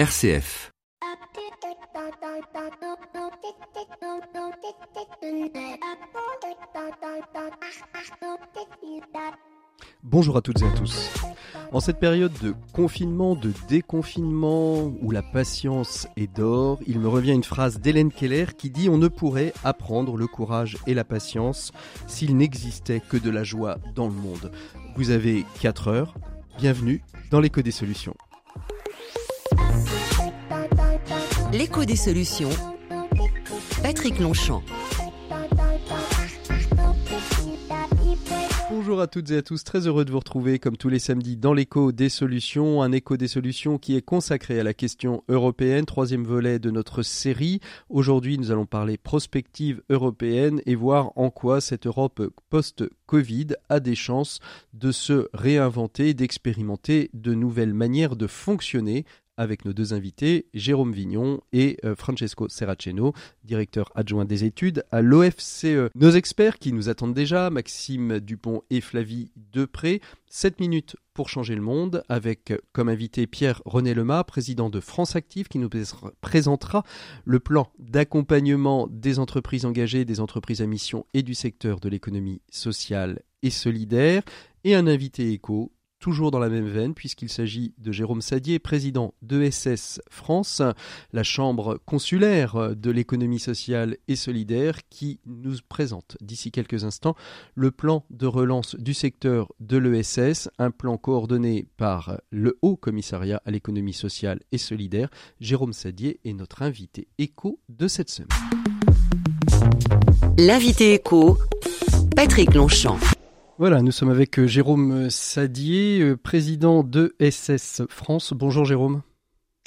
RCF. Bonjour à toutes et à tous. En cette période de confinement, de déconfinement, où la patience est d'or, il me revient une phrase d'Hélène Keller qui dit On ne pourrait apprendre le courage et la patience s'il n'existait que de la joie dans le monde. Vous avez 4 heures, bienvenue dans l'écho des solutions. L'écho des solutions. Patrick Longchamp. Bonjour à toutes et à tous, très heureux de vous retrouver comme tous les samedis dans l'écho des solutions, un écho des solutions qui est consacré à la question européenne, troisième volet de notre série. Aujourd'hui nous allons parler prospective européenne et voir en quoi cette Europe post-Covid a des chances de se réinventer, d'expérimenter de nouvelles manières de fonctionner avec nos deux invités, Jérôme Vignon et euh, Francesco Serraceno, directeur adjoint des études à l'OFCE. Nos experts qui nous attendent déjà, Maxime Dupont et Flavie Depré, 7 minutes pour changer le monde, avec comme invité Pierre-René Lema, président de France Active, qui nous présentera le plan d'accompagnement des entreprises engagées, des entreprises à mission et du secteur de l'économie sociale et solidaire, et un invité éco, toujours dans la même veine, puisqu'il s'agit de Jérôme Sadier, président d'ESS France, la chambre consulaire de l'économie sociale et solidaire, qui nous présente d'ici quelques instants le plan de relance du secteur de l'ESS, un plan coordonné par le Haut Commissariat à l'économie sociale et solidaire. Jérôme Sadier est notre invité écho de cette semaine. L'invité écho, Patrick Longchamp. Voilà, nous sommes avec euh, Jérôme Sadier, euh, président de SS France. Bonjour Jérôme.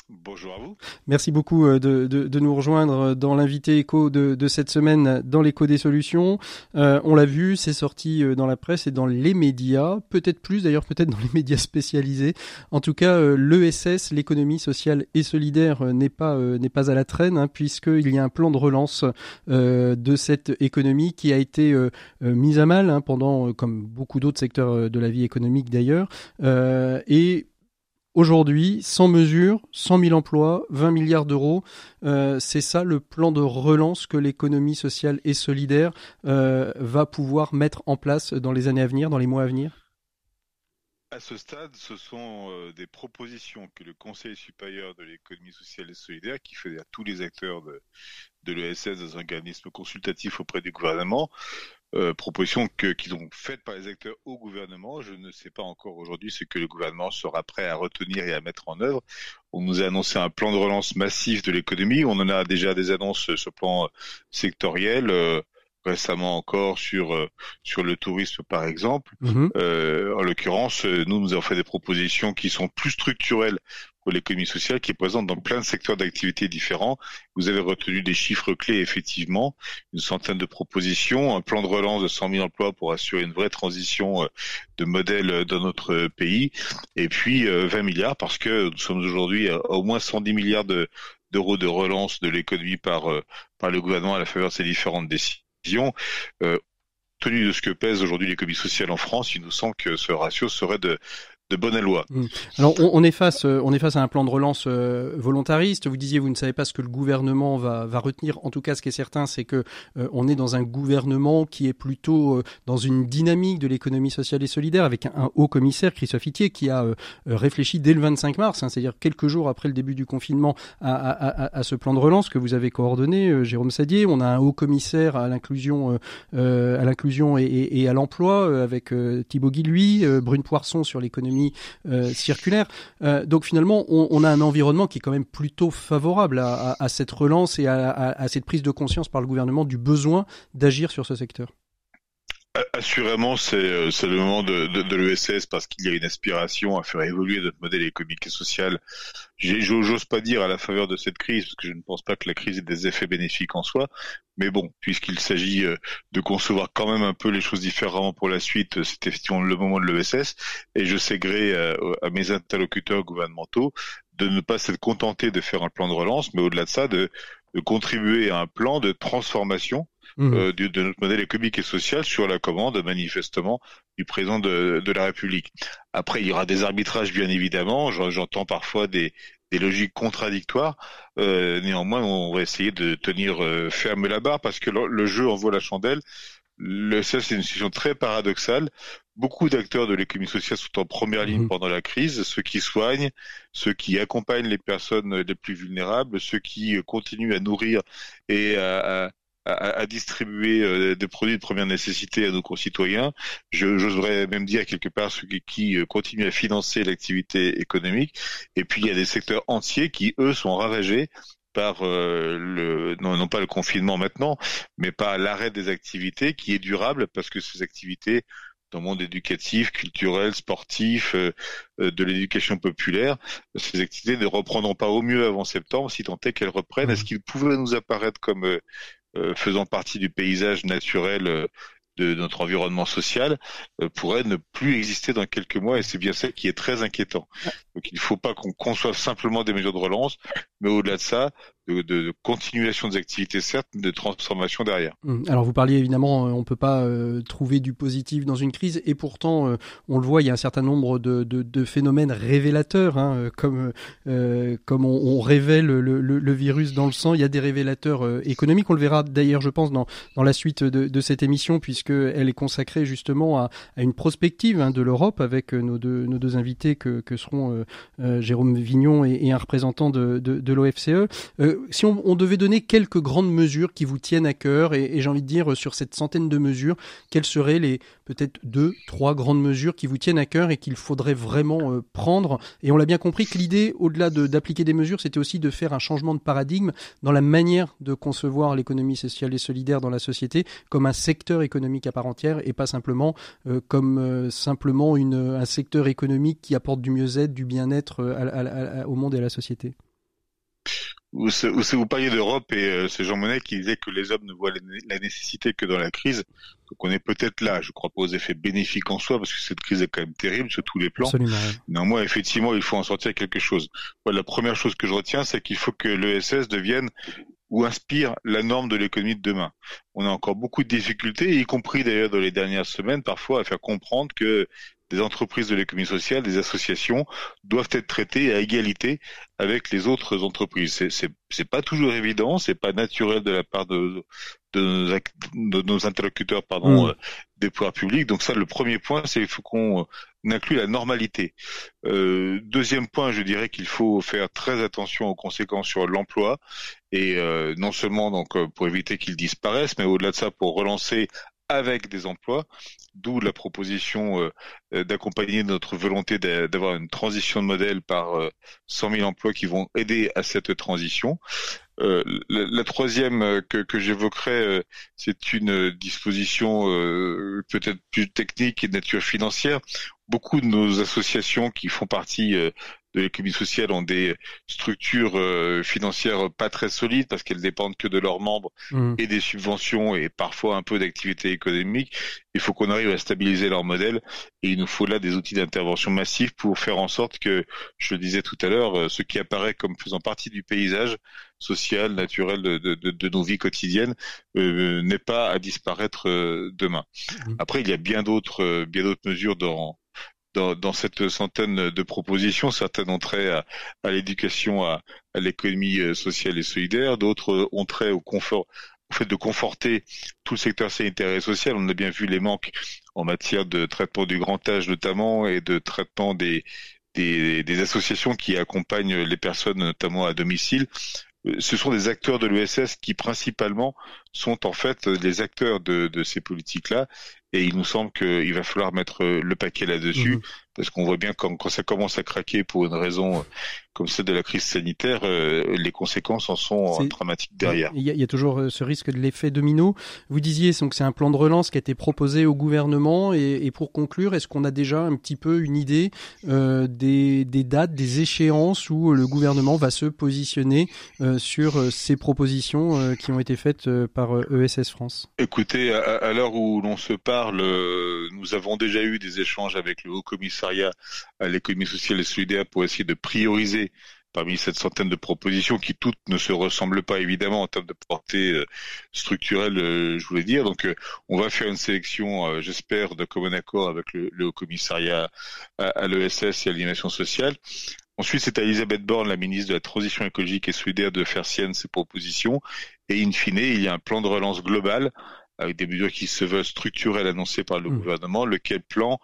Bonjour à vous. Merci beaucoup euh, de, nous rejoindre dans l'invité écho de, cette semaine dans l'écho des solutions. Euh, on l'a vu, c'est sorti euh, dans la presse et dans les médias, peut-être plus d'ailleurs, peut-être dans les médias spécialisés. En tout cas, l'ESS, l'économie sociale et solidaire, n'est pas n'est pas à la traîne, hein, puisqu'il y a un plan de relance de cette économie qui a été mise à mal hein, pendant, comme beaucoup d'autres secteurs de la vie économique d'ailleurs, et Aujourd'hui, sans mesure, 100 000 emplois, 20 milliards d'euros, euh, c'est ça le plan de relance que l'économie sociale et solidaire euh, va pouvoir mettre en place dans les années à venir, dans les mois à venir? À ce stade, ce sont euh, des propositions que le Conseil supérieur de l'économie sociale et solidaire, qui fait à tous les acteurs de, de l'ESS dans un organisme consultatif auprès du gouvernement, euh, propositions qu'ils ont faites par les acteurs au gouvernement. Je ne sais pas encore aujourd'hui ce que le gouvernement sera prêt à retenir et à mettre en œuvre. On nous a annoncé un plan de relance massif de l'économie. On en a déjà des annonces sur le plan sectoriel. Euh, récemment encore sur euh, sur le tourisme par exemple. Mhm. Euh, en l'occurrence, euh, nous nous avons fait des propositions qui sont plus structurelles pour l'économie sociale, qui est présente dans plein de secteurs d'activité différents. Vous avez retenu des chiffres clés effectivement, une centaine de propositions, un plan de relance de 100 000 emplois pour assurer une vraie transition de modèle dans notre pays, et puis 20 milliards parce que nous sommes aujourd'hui à au moins 110 milliards d'euros de relance de l'économie par par le gouvernement à la faveur de ces différentes décisions euh, tenu de ce que pèse aujourd'hui l'économie sociale en France, il nous semble que ce ratio serait de bonne loi. Mmh. Alors on, est face, euh, on est à un plan de relance euh, volontariste. Vous disiez, vous ne savez pas ce que le gouvernement va, retenir. En tout cas, ce qui est certain, c'est que euh, on est dans un gouvernement qui est plutôt dans une dynamique de l'économie sociale et solidaire, avec un, haut commissaire, Christophe Itier, qui a réfléchi dès le 25 mars, hein, c'est-à-dire quelques jours après le début du confinement, à, ce plan de relance que vous avez coordonné, Jérôme Sadier. On a un haut commissaire à l'inclusion, à l'inclusion et, à l'emploi, avec Thibaut Guilluy, Brune Poisson sur l'économie euh, circulaire. Euh, donc finalement, on, a un environnement qui est quand même plutôt favorable à, cette relance et à, cette prise de conscience par le gouvernement du besoin d'agir sur ce secteur. Assurément, c'est euh, le moment de, de, l'ESS parce qu'il y a une aspiration à faire évoluer notre modèle économique et social. J'ose pas dire à la faveur de cette crise, parce que je ne pense pas que la crise ait des effets bénéfiques en soi. Mais bon, puisqu'il s'agit euh, de concevoir quand même un peu les choses différemment pour la suite, c'est effectivement le moment de l'ESS. Et je sais gré euh, à mes interlocuteurs gouvernementaux de ne pas s'être contentés de faire un plan de relance, mais au-delà de ça, de contribuer à un plan de transformation Mmh. Euh, de, notre modèle économique et social sur la commande manifestement du président de, la République. Après, il y aura des arbitrages bien évidemment. J'entends parfois des, des logiques contradictoires. néanmoins, on va essayer de tenir ferme la barre parce que le, jeu en vaut la chandelle. Le ça, c'est une situation très paradoxale. Beaucoup d'acteurs de l'économie sociale sont en première ligne mmh. pendant la crise, ceux qui soignent, ceux qui accompagnent les personnes les plus vulnérables, ceux qui continuent à nourrir et à, à, distribuer euh, des produits de première nécessité à nos concitoyens. J'oserais même dire quelque part ceux qui, euh, continuent à financer l'activité économique. Et puis il y a des secteurs entiers qui, eux, sont ravagés par euh, le non, non, pas le confinement maintenant, mais par l'arrêt des activités qui est durable parce que ces activités dans le monde éducatif, culturel, sportif, de l'éducation populaire, ces activités ne reprendront pas au mieux avant septembre, si tant est qu'elles reprennent. Est-ce mmh. qu'il pouvait nous apparaître comme euh, faisant partie du paysage naturel euh, de notre environnement social euh, pourrait ne plus exister dans quelques mois et c'est bien ça qui est très inquiétant. Donc il ne faut pas qu'on conçoive simplement des mesures de relance, mais au-delà de ça, de, continuation des activités, certes, de transformation derrière. Hum, alors vous parliez évidemment, euh, on ne peut pas euh, trouver du positif dans une crise, et pourtant, euh, on le voit, il y a un certain nombre de, de, phénomènes révélateurs, hein, comme, comme on, révèle le, le, virus dans le sang, il y a des révélateurs économiques, on le verra d'ailleurs, je pense, dans, dans la suite de, de cette émission, puisqu'elle est consacrée justement à, à une prospective hein, de l'Europe, avec nos deux, nos deux invités que, que seront Jérôme Vignon et, et, un représentant de, de, si on, devait donner quelques grandes mesures qui vous tiennent à cœur, et, j'ai envie de dire sur cette centaine de mesures, quelles seraient les peut-être deux, trois grandes mesures qui vous tiennent à cœur et qu'il faudrait vraiment euh, prendre? Et on l'a bien compris que l'idée, au-delà d'appliquer des mesures, c'était aussi de faire un changement de paradigme dans la manière de concevoir l'économie sociale et solidaire dans la société comme un secteur économique à part entière et pas simplement euh, comme euh, simplement un secteur économique qui apporte du mieux-être, du bien-être au monde et à la société vous, vous parliez d'Europe et euh, c'est Jean Monnet qui disait que les hommes ne voient la nécessité que dans la crise. Donc on est peut-être là, je crois pas aux effets bénéfiques en soi, parce que cette crise est quand même terrible sur tous les plans. Absolument. Néanmoins, effectivement, il faut en sortir quelque chose. la première chose que je retiens, c'est qu'il faut que l'ESS devienne ou inspire la norme de l'économie de demain. On a encore beaucoup de difficultés, y compris d'ailleurs dans les dernières semaines, parfois à faire comprendre que des entreprises de l'économie sociale, des associations doivent être traitées à égalité avec les autres entreprises. C'est c'est pas toujours évident, c'est pas naturel de la part de de nos, interlocuteurs pardon mm. euh, des pouvoirs publics. Donc ça, le premier point, c'est qu'il faut qu'on euh, inclue la normalité. Euh, deuxième point, je dirais qu'il faut faire très attention aux conséquences sur l'emploi et euh, non seulement donc pour éviter qu'ils disparaissent, mais au-delà de ça pour relancer avec des emplois, d'où la proposition euh, euh, d'accompagner notre volonté d'avoir une transition de modèle par 100 euh, 000 emplois qui vont aider à cette transition. la, troisième que, que j'évoquerai, c'est une disposition peut-être plus technique et de nature financière. Beaucoup de nos associations qui font partie de l'économie sociale ont des structures euh, financières pas très solides parce qu'elles dépendent que de leurs membres mmh. et des subventions et parfois un peu d'activité économique. Il faut qu'on arrive à stabiliser leur modèle et il nous faut là des outils d'intervention massifs pour faire en sorte que, je le disais tout à l'heure, euh, ce qui apparaît comme faisant partie du paysage social, naturel de, de, de, nos vies quotidiennes euh, n'est pas à disparaître demain. Mmh. Après, il y a bien d'autres bien d'autres mesures dans dans, cette centaine de propositions, certaines ont trait à, l'éducation, à, l'économie euh, sociale et solidaire, d'autres ont trait au confort, au fait de conforter tout le secteur sanitaire et social. On a bien vu les manques en matière de traitement du grand âge notamment et de traitement des, associations qui accompagnent les personnes notamment à domicile euh, ce sont des acteurs de l'ESS qui principalement sont en fait les acteurs de, de ces politiques-là et il nous semble qu'il va falloir mettre le paquet là-dessus, mhm. Parce qu'on voit bien quand, quand, ça commence à craquer pour une raison comme celle de la crise sanitaire, euh, les conséquences en sont dramatiques derrière. Il y, a, toujours euh, ce risque de l'effet domino. Vous disiez donc c'est un plan de relance qui a été proposé au gouvernement, et, pour conclure, est-ce qu'on a déjà un petit peu une idée euh, des, des, dates, des échéances où le gouvernement va se positionner sur ces propositions qui ont été faites par ESS France? Écoutez, à l'heure où l'on se parle, nous avons déjà eu des échanges avec le Haut Commissariat à l'économie sociale et solidaire pour essayer de prioriser parmi cette centaine de propositions qui toutes ne se ressemblent pas évidemment en termes de portée euh, structurelle, euh, je voulais dire. Donc euh, on va faire une sélection, j'espère, de commun accord avec le, Haut Commissariat à, l'ESS et à l'animation sociale. Ensuite, c'est à Elisabeth Borne, la ministre de la Transition écologique et solidaire, de faire sienne ses propositions. Et in fine, il y a un plan de relance global avec des mesures qui se veulent structurelles annoncées par le mmh. gouvernement, lequel plan?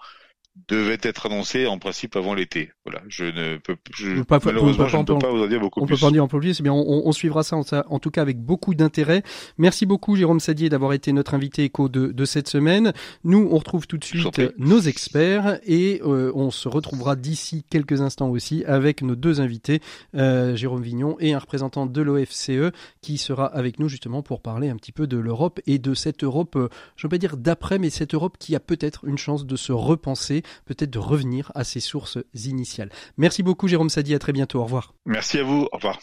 Devait être annoncé en principe avant l'été. Voilà, je ne peux, je, pas, malheureusement, je ne peux pas vous en dire beaucoup on plus. On peut pas en dire plus, mais on, on, suivra ça en, en, tout cas avec beaucoup d'intérêt. Merci beaucoup Jérôme Sadier d'avoir été notre invité éco de, de, cette semaine. Nous, on retrouve tout de suite nos experts et euh, on se retrouvera d'ici quelques instants aussi avec nos deux invités, euh, Jérôme Vignon et un représentant de l'OFCE qui sera avec nous justement pour parler un petit peu de l'Europe et de cette Europe, euh, je ne vais pas dire d'après, mais cette Europe qui a peut-être une chance de se repenser peut-être de revenir à ses sources initiales. Merci beaucoup Jérôme Sadi, à très bientôt, au revoir. Merci à vous, au revoir.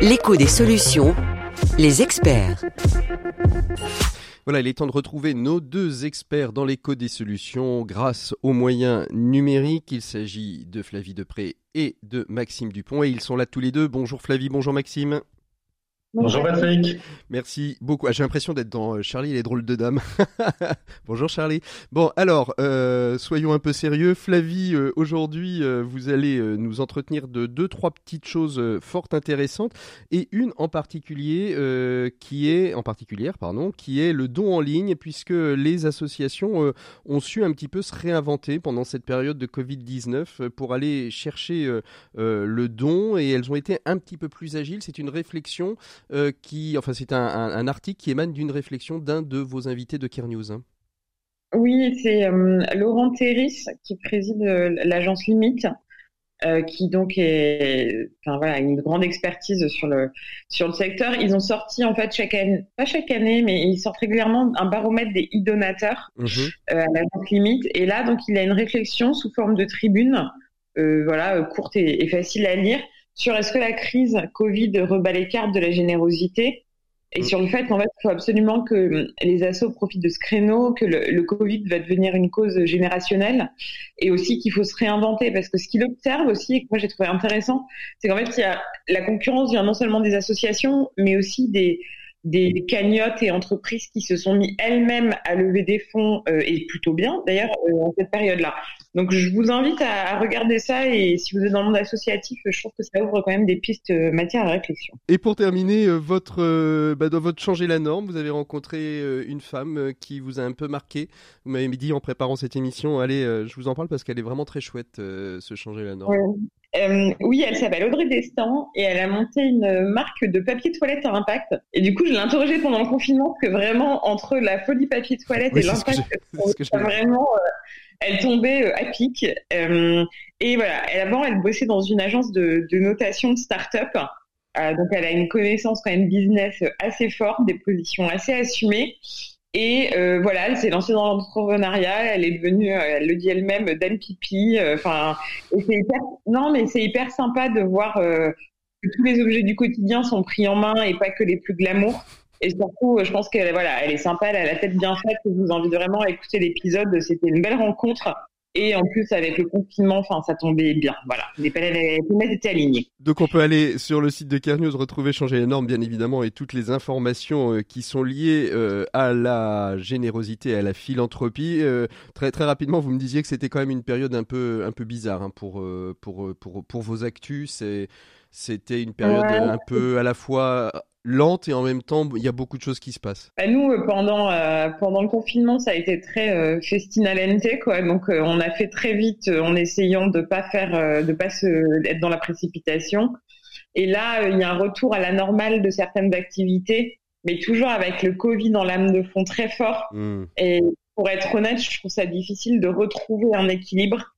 L'écho des solutions, les experts. Voilà, il est temps de retrouver nos deux experts dans l'écho des solutions grâce aux moyens numériques. Il s'agit de Flavie Depré et de Maxime Dupont et ils sont là tous les deux. Bonjour Flavie, bonjour Maxime. Bonjour Patrick. Merci beaucoup. Ah, j'ai l'impression d'être dans euh, Charlie et les drôles de dames. Bonjour Charlie. Bon, alors, euh, soyons un peu sérieux. Flavie, euh, aujourd'hui, vous allez nous entretenir de deux, trois petites choses fort intéressantes et une en particulier qui est, en particulière, pardon, qui est le don en ligne puisque les associations ont su un petit peu se réinventer pendant cette période de Covid-19 pour aller chercher le don et elles ont été un petit peu plus agiles. C'est une réflexion euh, qui, enfin, c'est un, article qui émane d'une réflexion d'un de vos invités de Care News. Hein. Oui, c'est euh, Laurent Terris qui préside euh, l'agence Limite. qui donc est, enfin voilà, une grande expertise sur le sur le secteur. Ils ont sorti en fait chaque année, pas chaque année, mais ils sortent régulièrement un baromètre des e-donateurs mmh à l'agence Limite. Et là, donc, il a une réflexion sous forme de tribune, voilà, courte et, facile à lire, sur est-ce que la crise Covid rebat les cartes de la générosité et mm. sur le fait qu'en fait, il faut absolument que les assos profitent de ce créneau, que le, Covid va devenir une cause générationnelle, et aussi qu'il faut se réinventer, parce que ce qu'il observe aussi, et que moi j'ai trouvé intéressant, c'est qu'en fait, il y a, la concurrence vient non seulement des associations, mais aussi des, des cagnottes et entreprises qui se sont mis elles-mêmes à lever des fonds euh, et plutôt bien d'ailleurs euh, en cette période-là. Donc je vous invite à, regarder ça et si vous êtes dans le monde associatif, je trouve que ça ouvre quand même des pistes euh, matière à réflexion. Et pour terminer, votre bah, dans votre changer la norme, vous avez rencontré une femme qui vous a un peu marqué. Vous m'avez dit en préparant cette émission, allez, je vous en parle parce qu'elle est vraiment très chouette, ce changer la norme. Euh, oui, elle s'appelle Audrey Destin et elle a monté une marque de papier toilette à impact. Et du coup, je l'ai interrogée pendant le confinement parce que vraiment, entre la folie papier toilette et l'impact, vraiment, euh, elle tombait euh, à pic. et voilà, elle, avant, elle bossait dans une agence de, de notation de start-up. donc, elle a une connaissance quand même business assez forte, des positions assez assumées. Et euh, voilà, elle s'est lancée dans l'entrepreneuriat. Elle est devenue, euh, elle le dit elle-même, dame pipi. Euh, enfin, c'est hyper, non, mais c'est hyper sympa de voir que tous les objets du quotidien sont pris en main et pas que les plus glamour. Et surtout, je pense qu'elle, voilà, elle est sympa, elle a la tête bien faite. Je vous invite vraiment à écouter l'épisode. C'était une belle rencontre. Et en plus, avec le confinement, enfin, ça tombait bien. Voilà, les planètes étaient alignées. Donc, on peut aller sur le site de Carnews, retrouver Changer les normes, bien évidemment, et toutes les informations euh, qui sont liées euh, à la générosité, à la philanthropie. Euh, très, très rapidement, vous me disiez que c'était quand même une période un peu, un peu bizarre hein, pour, pour, pour, pour, vos actus. C'était une période un peu à la fois lente et en même temps il y a beaucoup de choses qui se passent. Bah, nous euh, pendant euh, pendant le confinement ça a été très euh, festinalente quoi donc euh, on a fait très vite en essayant de pas faire de pas se être dans la précipitation et là il y a un retour à la normale de certaines activités mais toujours avec le Covid dans l'âme de fond très fort mmh. et pour être honnête je trouve ça difficile de retrouver un équilibre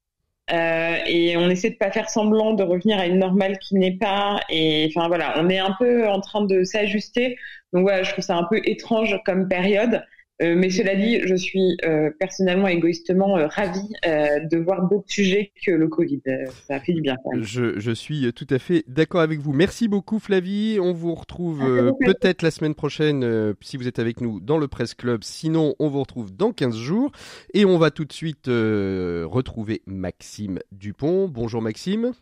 euh, et on essaie de pas faire semblant de revenir à une normale qui n'est pas. Et enfin voilà, on est un peu en train de s'ajuster. Donc voilà, je trouve ça un peu étrange comme période. Euh, mais cela dit, je suis euh, personnellement, égoïstement euh, ravie de voir d'autres sujets que le Covid. ça fait du bien. Je, je, suis tout à fait d'accord avec vous. Merci beaucoup Flavie. On vous retrouve peut-être la semaine prochaine si vous êtes avec nous dans le Presse Club. Sinon, on vous retrouve dans 15 jours. Et on va tout de suite retrouver Maxime Dupont. Bonjour Maxime.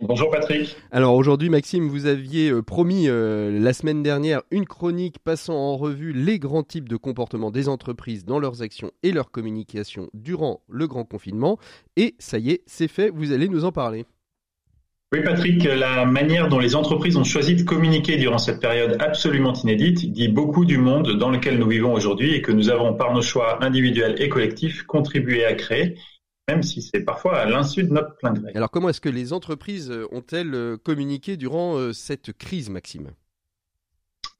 Bonjour Patrick. Alors aujourd'hui Maxime, vous aviez euh, promis euh, la semaine dernière une chronique passant en revue les grands types de comportements des entreprises dans leurs actions et leur communication durant le grand confinement. Et ça y est, c'est fait, vous allez nous en parler. Oui Patrick, la manière dont les entreprises ont choisi de communiquer durant cette période absolument inédite dit beaucoup du monde dans lequel nous vivons aujourd'hui et que nous avons par nos choix individuels et collectifs contribué à créer même si c'est parfois à l'insu de notre plein gré. Alors comment est-ce que les entreprises ont-elles euh, communiqué durant euh, cette crise, Maxime?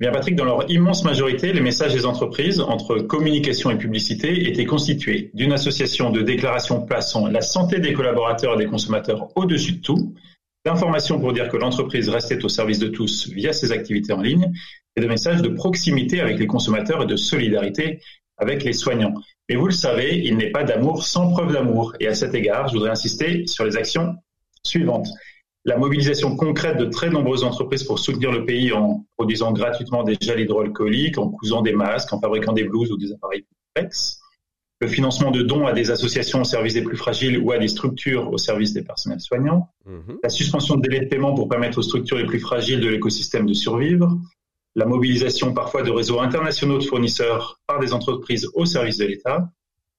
Bien Patrick, dans leur immense majorité, les messages des entreprises entre communication et publicité étaient constitués d'une association de déclarations plaçant la santé des collaborateurs et des consommateurs au-dessus de tout, d'informations pour dire que l'entreprise restait au service de tous via ses activités en ligne, et de messages de proximité avec les consommateurs et de solidarité avec les soignants. Mais vous le savez, il n'est pas d'amour sans preuve d'amour. Et à cet égard, je voudrais insister sur les actions suivantes. La mobilisation concrète de très nombreuses entreprises pour soutenir le pays en produisant gratuitement des gels hydroalcooliques, en cousant des masques, en fabriquant des blouses ou des appareils complexes. Le financement de dons à des associations au service des plus fragiles ou à des structures au service des personnels soignants. Mhm. La suspension de délais de paiement pour permettre aux structures les plus fragiles de l'écosystème de survivre la mobilisation parfois de réseaux internationaux de fournisseurs par des entreprises au service de l'État.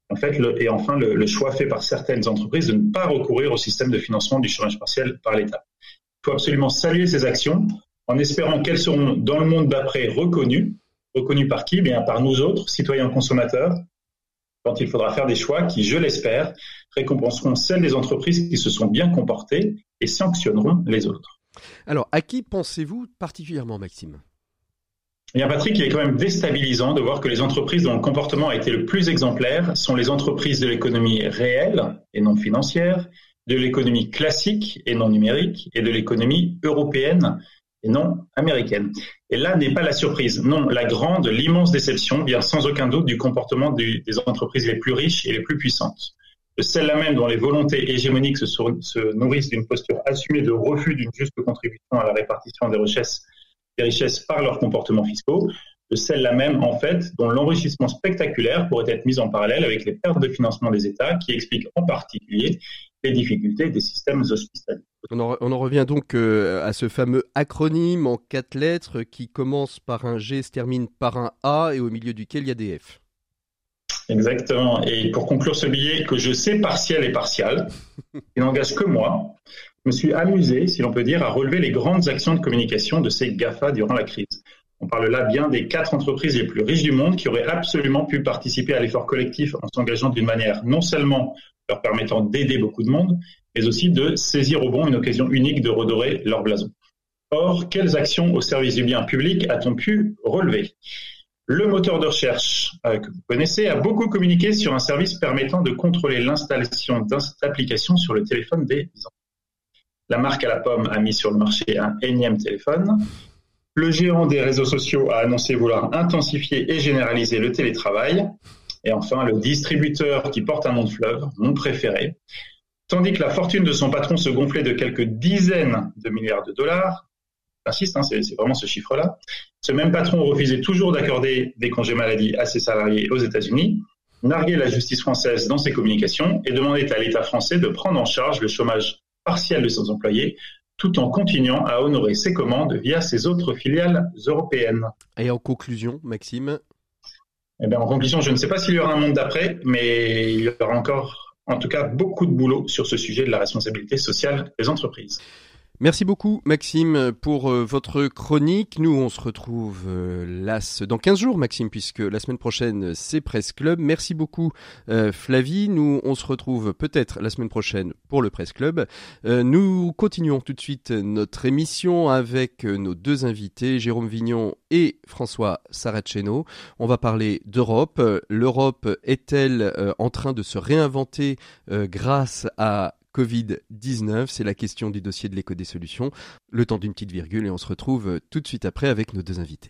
En fait, et enfin, le, choix fait par certaines entreprises de ne pas recourir au système de financement du chômage partiel par l'État. Il faut absolument saluer ces actions en espérant qu'elles seront dans le monde d'après reconnues. Reconnues par qui? Bien par nous autres, citoyens consommateurs, quand il faudra faire des choix qui, je l'espère, récompenseront celles des entreprises qui se sont bien comportées et sanctionneront les autres. Alors, à qui pensez-vous particulièrement, Maxime? Bien, Patrick, il est quand même déstabilisant de voir que les entreprises dont le comportement a été le plus exemplaire sont les entreprises de l'économie réelle et non financière, de l'économie classique et non numérique, et de l'économie européenne et non américaine. Et là n'est pas la surprise. Non, la grande, l'immense déception vient sans aucun doute du comportement des entreprises les plus riches et les plus puissantes. Celles-là même dont les volontés hégémoniques se nourrissent d'une posture assumée de refus d'une juste contribution à la répartition des richesses des richesses par leurs comportements fiscaux, de celles-là même, en fait, dont l'enrichissement spectaculaire pourrait être mis en parallèle avec les pertes de financement des États, qui expliquent en particulier les difficultés des systèmes hospitaliers. On en, revient donc euh, à ce fameux acronyme en quatre lettres qui commence par un G, se termine par un A et au milieu duquel il y a des F. Exactement. Et pour conclure ce billet que je sais partiel et partial, il n'engage que moi, me suis amusé, si l'on peut dire, à relever les grandes actions de communication de ces GAFA durant la crise. On parle là bien des quatre entreprises les plus riches du monde qui auraient absolument pu participer à l'effort collectif en s'engageant d'une manière non seulement leur permettant d'aider beaucoup de monde, mais aussi de saisir au bon une occasion unique de redorer leur blason. Or, quelles actions au service du bien public a-t-on pu relever? Le moteur de recherche euh, que vous connaissez a beaucoup communiqué sur un service permettant de contrôler l'installation d'applications sur le téléphone des. La marque à la pomme a mis sur le marché un énième téléphone. Le géant des réseaux sociaux a annoncé vouloir intensifier et généraliser le télétravail. Et enfin, le distributeur qui porte un nom de fleuve, mon préféré, tandis que la fortune de son patron se gonflait de quelques dizaines de milliards de dollars, j'insiste, hein, c'est vraiment ce chiffre-là, ce même patron refusait toujours d'accorder des congés maladie à ses salariés aux États-Unis, narguait la justice française dans ses communications et demandait à l'État français de prendre en charge le chômage partielle de ses employés, tout en continuant à honorer ses commandes via ses autres filiales européennes. Et en conclusion, Maxime? Eh bien, En conclusion, je ne sais pas s'il y aura un monde d'après, mais il y aura encore, en tout cas, beaucoup de boulot sur ce sujet de la responsabilité sociale des entreprises. Merci beaucoup Maxime pour euh, votre chronique. Nous on se retrouve euh, dans 15 jours Maxime puisque la semaine prochaine c'est Presse Club. Merci beaucoup euh, Flavie. Nous on se retrouve peut-être la semaine prochaine pour le Presse Club. nous continuons tout de suite notre émission avec nos deux invités Jérôme Vignon et François Saraceno. On va parler d'Europe. L'Europe est-elle en train de se réinventer grâce à Covid-19 C'est la question du dossier de l'éco des solutions. Le temps d'une petite virgule et on se retrouve tout de suite après avec nos deux invités.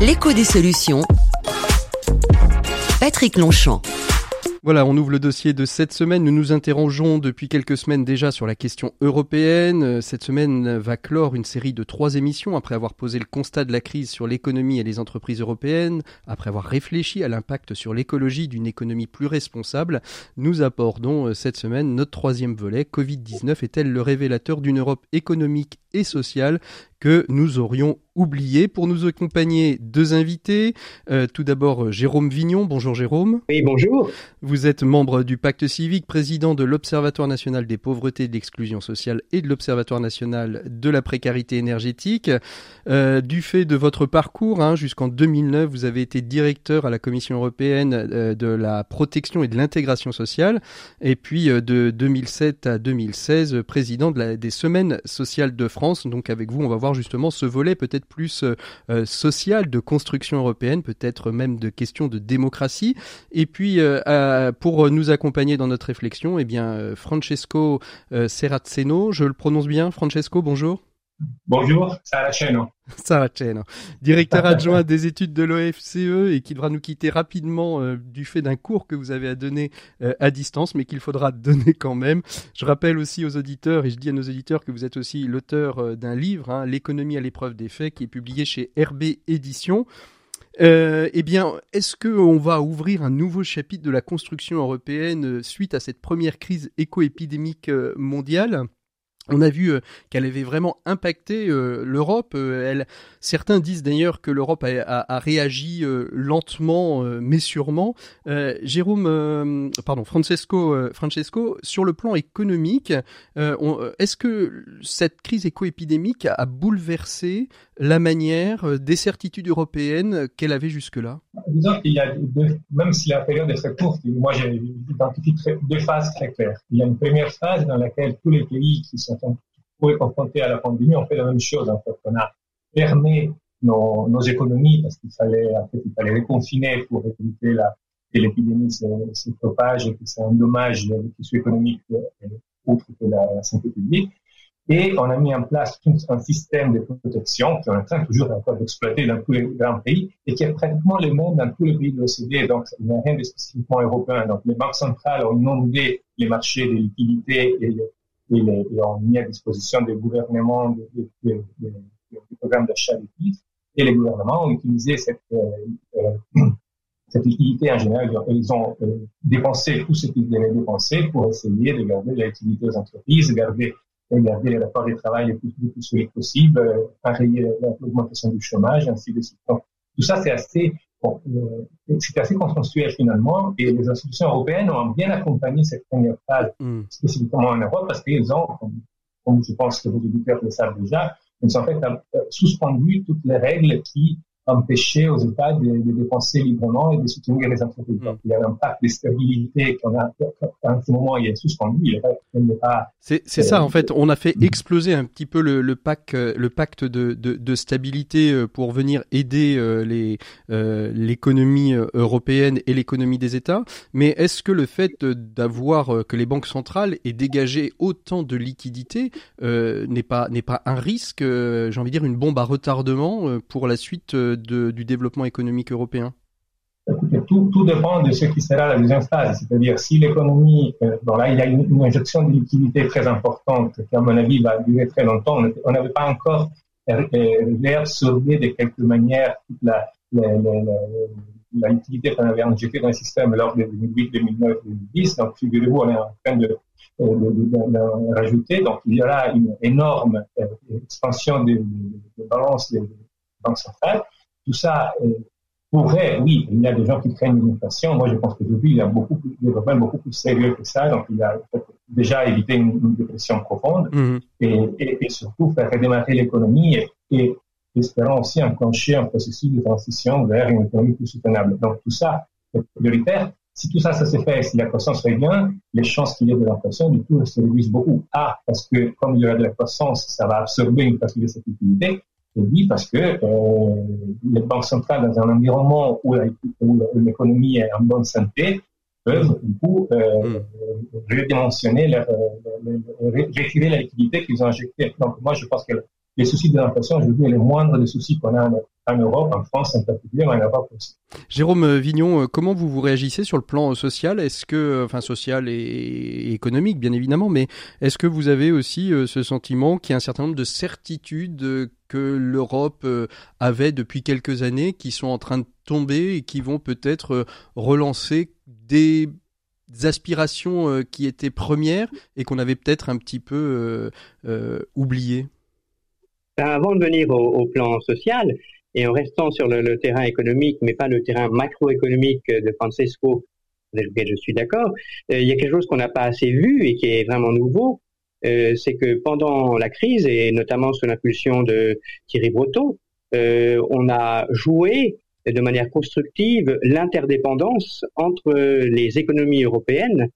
L'écho des solutions. Patrick Longchamp. Voilà, on ouvre le dossier de cette semaine. Nous nous interrogeons depuis quelques semaines déjà sur la question européenne. Cette semaine va clore une série de trois émissions après avoir posé le constat de la crise sur l'économie et les entreprises européennes, après avoir réfléchi à l'impact sur l'écologie d'une économie plus responsable. Nous abordons euh, cette semaine notre troisième volet. Covid-19 est-elle le révélateur d'une Europe économique et sociale? Que nous aurions oublié. Pour nous accompagner, deux invités. Euh, tout d'abord, Jérôme Vignon. Bonjour Jérôme. Oui, bonjour. Vous êtes membre du Pacte civique, président de l'Observatoire national des pauvretés et de l'exclusion sociale et de l'Observatoire national de la précarité énergétique. Euh, du fait de votre parcours, hein, jusqu'en 2009, vous avez été directeur à la Commission européenne euh, de la protection et de l'intégration sociale. Et puis de 2007 à 2016, président de la, des semaines sociales de France. Donc avec vous, on va voir justement ce volet peut-être plus euh, euh, social de construction européenne, peut-être même de questions de démocratie. Et puis euh, pour nous accompagner dans notre réflexion, eh bien Francesco Serrazzeno, je le prononce bien, Francesco, bonjour. Bonjour, Saraceno. Saraceno, directeur adjoint des études de l'OFCE et qui devra nous quitter rapidement euh, du fait d'un cours que vous avez à donner euh, à distance, mais qu'il faudra donner quand même. Je rappelle aussi aux auditeurs, et je dis à nos auditeurs que vous êtes aussi l'auteur euh, d'un livre, hein, L'économie à l'épreuve des faits, qui est publié chez RB Éditions. eh bien, est-ce qu'on va ouvrir un nouveau chapitre de la construction européenne suite à cette première crise éco-épidémique mondiale? On a vu euh, qu'elle avait vraiment impacté euh, l'Europe. Euh, certains disent d'ailleurs que l'Europe a, réagi lentement mais sûrement. Jérôme, pardon, Francesco, Francesco, sur le plan économique, est-ce que cette crise éco-épidémique a bouleversé la manière des certitudes européennes qu'elle avait jusque-là Disons qu'il y a même si la période est très courte, moi j'ai identifié deux phases très claires. Il y a une première phase dans laquelle tous les pays qui sont confrontés à la pandémie ont fait la même chose. On a fermé nos, économies parce qu'il fallait, en fait, fallait les confiner pour éviter que l'épidémie se, se, propage et que ça endommage le tissu économique outre que la, la santé publique. Et on a mis en place un système de protection qui est en train toujours encore d'exploiter dans tous les grands pays et qui est pratiquement le même dans tous les pays de l'OCDE. Donc, il n'y a rien de spécifiquement européen. Donc, les banques centrales ont inondé les marchés de liquidités et, et, les, ont mis à disposition des gouvernements des, des, des programmes d'achat de titres. Et les gouvernements ont utilisé cette, euh, euh cette liquidité en général. Ils ont euh, dépensé tout ce qu'ils devaient dépenser pour essayer de garder la liquidité aux entreprises, de garder garder les rapports de travail le plus, le plus solide possible, euh, enrayer l'augmentation du chômage, ainsi de suite. Donc, tout ça, c'est assez, bon, euh, c'est assez consensuel finalement, et les institutions européennes ont bien accompagné cette première phase, mm. spécifiquement en Europe, parce qu'ils ont, comme, comme, je pense que vos auditeurs le savent déjà, ils ont en fait euh, suspendu toutes les règles qui empêcher aux États de, de, dépenser librement et de soutenir les entreprises. Mm. il y a un pacte de stabilité qu'on a, à ce moment, il est suspendu. Il n'est pas. C'est, ça, en fait. On a fait mm. exploser un petit peu le, le pacte, le pacte de, de, de, stabilité euh, pour venir aider euh, les, euh, l'économie européenne et l'économie des États. Mais est-ce que le fait d'avoir que les banques centrales aient dégagé autant de liquidités n'est pas n'est pas un risque, j'ai envie de dire une bombe à retardement pour la suite du développement économique européen tout, dépend de ce qui sera la deuxième phase. C'est-à-dire, si l'économie, euh, bon là, il y a une, injection de liquidité très importante qui, à mon avis, va durer très longtemps. On n'avait pas encore réabsorbé de quelque manière toute la, liquidité qu'on avait injectée dans le système lors de 2008, 2009, 2010. Donc, figurez-vous, on est en train de, de, de, rajouter. Donc, il y aura une énorme euh, expansion de, de, balance des banques centrales. Tout ça euh, pourrait, oui, il y a des gens qui craignent une inflation. Moi, je pense qu'aujourd'hui, il y a beaucoup plus, des problèmes beaucoup plus sérieux que ça. Donc, il a déjà évité une, dépression profonde mhm. et, et, et, surtout faire redémarrer l'économie et, et espérant aussi enclencher un processus de transition vers une économie plus soutenable. Donc, tout ça est prioritaire. Si tout ça, ça se fait, si la croissance revient, les chances qu'il y ait de l'inflation, du coup, se réduisent beaucoup. A, parce que comme il y aura de la croissance, ça va absorber une partie de cette liquidité. Je dis parce que euh, les banques centrales, dans un environnement où, l'économie est en bonne santé, peuvent du coup euh, mm. redimensionner, leur, retirer la liquidité qu'ils ont injectée. Donc moi, je pense que les soucis de l'inflation aujourd'hui les moindres des soucis qu'on a en, Europe, en France en particulier, en Europe aussi. Jérôme Vignon, comment vous vous réagissez sur le plan social? Est-ce que, enfin social et économique bien évidemment, mais est-ce que vous avez aussi ce sentiment qu'il y a un certain nombre de certitudes que l'Europe avait depuis quelques années qui sont en train de tomber et qui vont peut-être relancer des aspirations euh, qui étaient premières et qu'on avait peut-être un petit peu euh, euh, oubliées? Ben, Avant de venir au, plan social, et en restant sur le, terrain économique, mais pas le terrain macroéconomique de Francesco, avec lequel je suis d'accord, il y a quelque chose qu'on n'a pas assez vu et qui est vraiment nouveau, c'est que pendant la crise, et notamment sous l'impulsion de Thierry Breton, on a joué de manière constructive l'interdépendance entre les économies européennes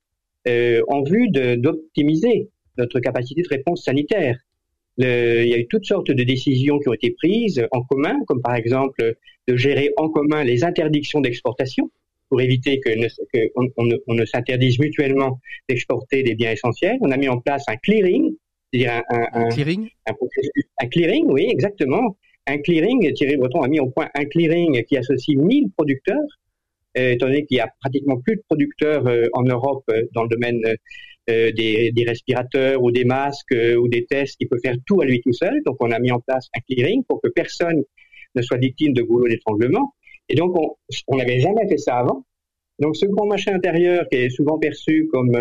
euh, en vue d'optimiser notre capacité de réponse sanitaire. Le, il y a eu toutes sortes de décisions qui ont été prises en commun, comme par exemple de gérer en commun les interdictions d'exportation pour éviter que, que on, ne s'interdise mutuellement d'exporter des biens essentiels. On a mis en place un clearing, c'est-à-dire un, un, un, clearing, un, un clearing, oui, exactement, un clearing, Thierry Breton a mis au point un clearing qui associe 1000 producteurs, euh, étant donné qu'il y a pratiquement plus de producteurs euh, en Europe euh, dans le domaine des, respirateurs ou des masques ou des tests qui peut faire tout à lui tout seul. Donc on a mis en place un clearing pour que personne ne soit victime de goulot d'étranglement. Et donc on n'avait jamais fait ça avant. Donc ce grand machin intérieur qui est souvent perçu comme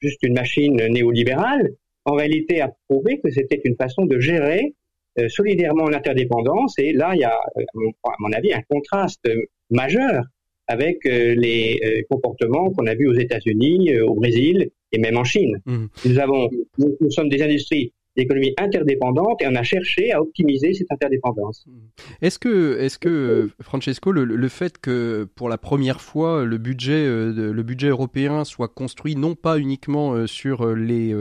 juste une machine néolibérale, en réalité a prouvé que c'était une façon de gérer euh, solidairement l'interdépendance. Et là, il y a, à mon avis, un contraste majeur avec euh, les euh, comportements qu'on a vus aux États-Unis, au Brésil et même en Chine. Mmh. Nous avons, nous, sommes des industries d'économie interdépendante et on a cherché à optimiser cette interdépendance. Est-ce que, est-ce que Francesco, le, fait que pour la première fois le budget, euh, le budget européen soit construit non pas uniquement euh, sur euh, les,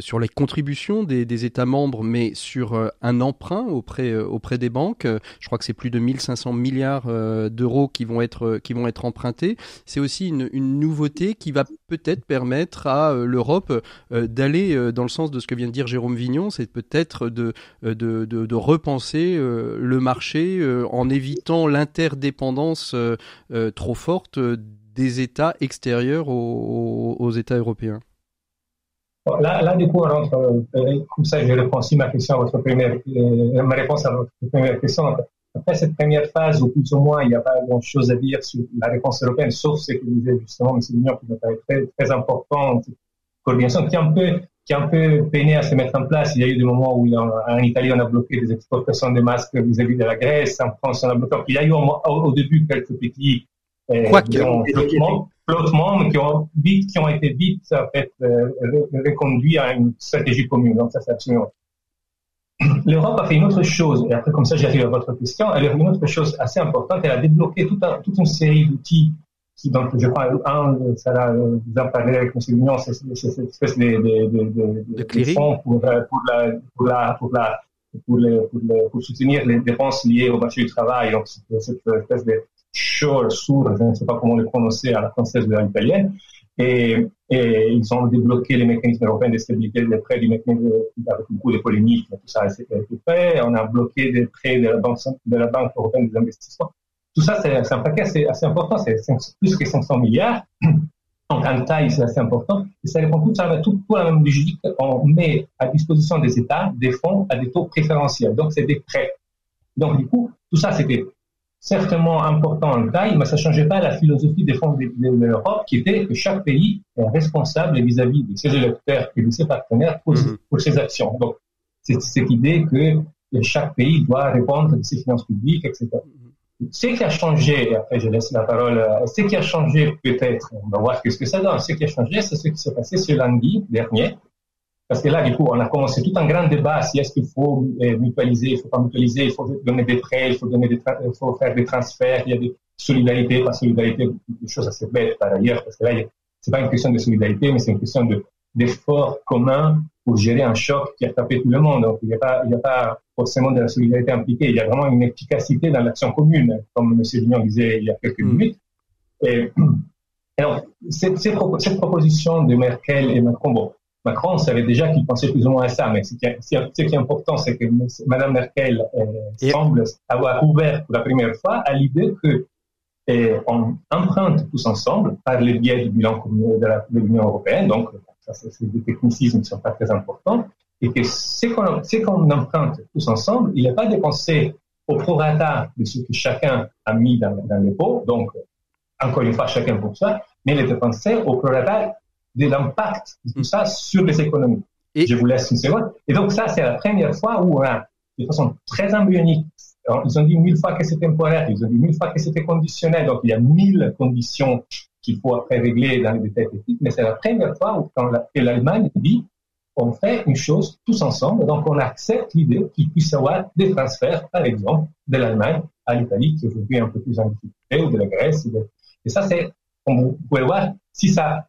sur les contributions des, États membres, mais sur un emprunt auprès, auprès des banques, je crois que c'est plus de 1500 milliards d'euros qui vont être, qui vont être empruntés, c'est aussi une nouveauté qui va peut-être permettre à l'Europe d'aller dans le sens de ce que vient de dire Jérôme Vignon, c'est peut-être de, euh, de, repenser euh, le marché euh, en évitant l'interdépendance trop forte des États extérieurs aux, États européens. là, là, du coup, comme ça, je réponds aussi ma question à votre première, ma réponse à votre première question. Après cette première phase, où plus ou moins il n'y a pas grand-chose à dire sur la réponse européenne, sauf ce que dites justement, M. Vignon, qui est très, très important, coordination, qui est un peu qui a un peu peiné à se mettre en place. Il y a eu des moments où en Italie, on a bloqué des exportations de masques vis-à-vis de la Grèce. En France, on a bloqué. Il y a eu au, début quelques petits euh, flottements, qui ont vite, qui ont été vite en fait euh, reconduits à une stratégie commune. Donc ça, c'est absolument. L'Europe a fait une autre chose, et après comme ça j'arrive à votre question, elle a fait une autre chose assez importante, elle a débloqué toute, toute une série d'outils donc, je crois, un, ça va vous en parler avec M. Mignon, c'est cette espèce de, de, de, de, fonds pour, pour, la, pour, la, pour, la, pour, le, pour, le, pour soutenir les dépenses liées au marché du travail. Donc, cette espèce de shore, sourd, je ne sais pas comment le prononcer à la française ou à l'italienne. Et, ils ont débloqué les mécanismes européens de stabilité des prêts du mécanisme avec beaucoup de polémiques, tout ça été fait. On a bloqué des prêts de la Banque, européenne des investissements. Tout ça, c'est un paquet assez, important, c'est plus que 500 milliards. Donc, en taille, c'est assez important. Et ça répond tout ça, tout pour la même logique. On met à disposition des États des fonds à des taux préférentiels. Donc, c'est des prêts. Donc, du coup, tout ça, c'était certainement important en taille, mais ça ne changeait pas la philosophie des fonds de, l'Europe, qui était que chaque pays est responsable vis-à-vis de ses électeurs et de ses partenaires pour, pour ses actions. Donc, c'est cette idée que chaque pays doit répondre de ses finances publiques, etc. Ce qui a changé, et après je laisse la parole, ce qui a changé peut-être, on va voir ce que ça donne, ce qui a changé, c'est ce qui s'est passé ce lundi dernier, parce que là, du coup, on a commencé tout un grand débat si est-ce qu'il faut euh, mutualiser, il faut pas mutualiser, il faut donner des prêts, il faut, donner des il faut faire des transferts, il y a des solidarités, pas solidarité, des choses assez bêtes par ailleurs, parce que là, c'est pas une question de solidarité, mais c'est une question de d'efforts communs pour gérer un choc qui a tapé tout le monde. Donc, il n'y a pas, il n'y a pas forcément de la solidarité impliquée. Il y a vraiment une efficacité dans l'action commune, comme M. Vignon disait il y a quelques mm. minutes. Et, alors, cette, cette, proposition de Merkel et Macron, bon, Macron savait déjà qu'il pensait plus ou moins à ça, mais ce qui est, ce qui est important, c'est que Mme Merkel euh, semble avoir ouvert pour la première fois à l'idée que euh, on emprunte tous ensemble par le biais du bilan de l'Union européenne, donc ça c'est des technicismes qui ne sont pas très importants, et que ce qu'on emprunte tous ensemble, il n'est pas dépensé au prorata de ce que chacun a mis dans, dans les pots, donc encore une fois chacun pour ça, mais il est dépensé au prorata de l'impact de tout ça sur les économies. Et... Je vous laisse une seconde. Et donc ça, c'est la première fois où, hein, de façon très embryonique, ils ont dit mille fois que c'était temporaire, ils ont dit mille fois que c'était conditionnel, donc il y a mille conditions qu'il faut après régler dans les détails techniques, mais c'est la première fois où quand l'Allemagne dit on fait une chose tous ensemble, donc on accepte l'idée qu'il puisse y avoir des transferts, par exemple, de l'Allemagne à l'Italie, qui aujourd'hui est un peu plus en difficulté, ou de la Grèce. Et ça, c'est, vous pouvez voir, si ça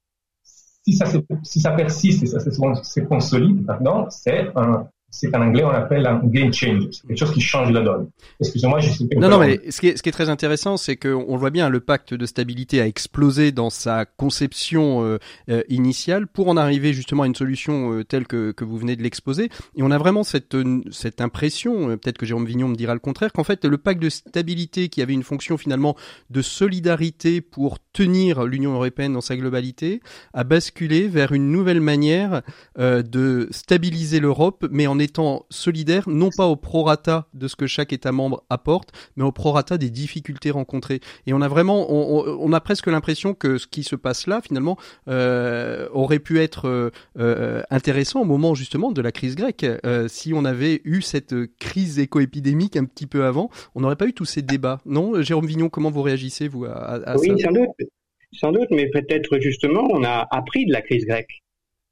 si ça, si ça persiste et ça se consolide maintenant, c'est un, c'est qu'en anglais on appelle un game changer, quelque chose qui change la donne. Excusez-moi, je suis Non, non, mais ce qui est, ce qui est très intéressant, c'est qu'on le voit bien, le pacte de stabilité a explosé dans sa conception euh, euh, initiale pour en arriver justement à une solution euh, telle que, que vous venez de l'exposer. Et on a vraiment cette, cette impression, peut-être que Jérôme Vignon me dira le contraire, qu'en fait le pacte de stabilité qui avait une fonction finalement de solidarité pour tenir l'Union européenne dans sa globalité a basculé vers une nouvelle manière de stabiliser l'Europe, mais en étant solidaire, non pas au prorata de ce que chaque État membre apporte, mais au prorata des difficultés rencontrées. Et on a vraiment, on, a presque l'impression que ce qui se passe là, finalement, euh, aurait pu être euh, euh, intéressant au moment justement de la crise grecque. si on avait eu cette crise éco-épidémique un petit peu avant, on n'aurait pas eu tous ces débats. Non, Jérôme Vignon, comment vous réagissez vous à, à oui, sans doute. Sans doute, mais peut-être justement, on a appris de la crise grecque.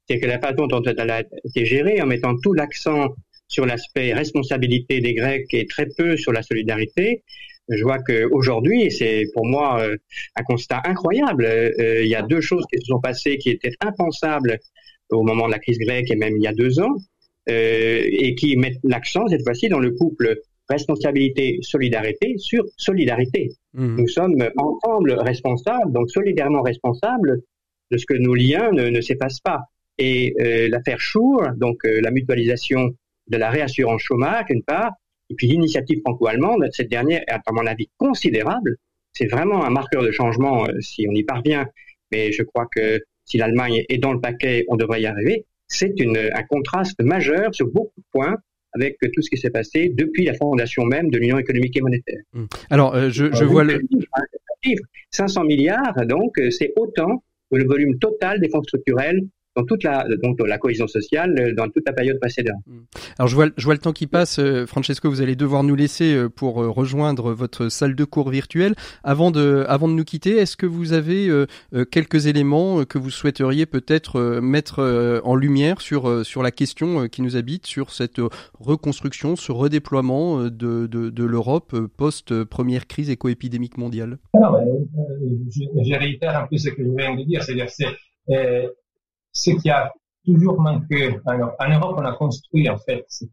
C'est que la façon dont elle a été gérée, en mettant tout l'accent sur l'aspect responsabilité des Grecs et très peu sur la solidarité, je vois qu'aujourd'hui, c'est pour moi euh, un constat incroyable, euh, il y a deux choses qui se sont passées qui étaient impensables au moment de la crise grecque et même il y a deux ans, euh, et qui mettent l'accent cette fois-ci dans le couple responsabilité-solidarité sur solidarité. Mmh. Nous sommes ensemble responsables, donc solidairement responsables de ce que nos liens ne, ne s'effacent pas et euh, l'affaire Schur, donc euh, la mutualisation de la réassurance chômage, d'une part, et puis l'initiative franco-allemande, cette dernière est à mon avis considérable. C'est vraiment un marqueur de changement euh, si on y parvient, mais je crois que si l'Allemagne est dans le paquet, on devrait y arriver. C'est un contraste majeur sur beaucoup de points avec tout ce qui s'est passé depuis la fondation même de l'Union économique et monétaire. Mmh. Alors, je, je vois le... 500 milliards, donc, c'est autant que le volume total des fonds structurels dans toute la, donc la cohésion sociale euh, dans toute la période précédente. Mm. Alors je vois, je vois le temps qui passe. Euh, Francesco, vous allez devoir nous laisser euh, pour rejoindre votre salle de cours virtuelle. Avant de, avant de nous quitter, est-ce que vous avez quelques éléments que vous souhaiteriez peut-être mettre en lumière sur, sur la question qui nous habite, sur cette reconstruction, ce redéploiement de, de, de l'Europe post-première crise éco-épidémique mondiale? Alors, je, je, réitère un peu ce que je viens de dire, c'est-à-dire c'est ce qui a toujours manqué. Alors, en Europe, on a construit en fait ce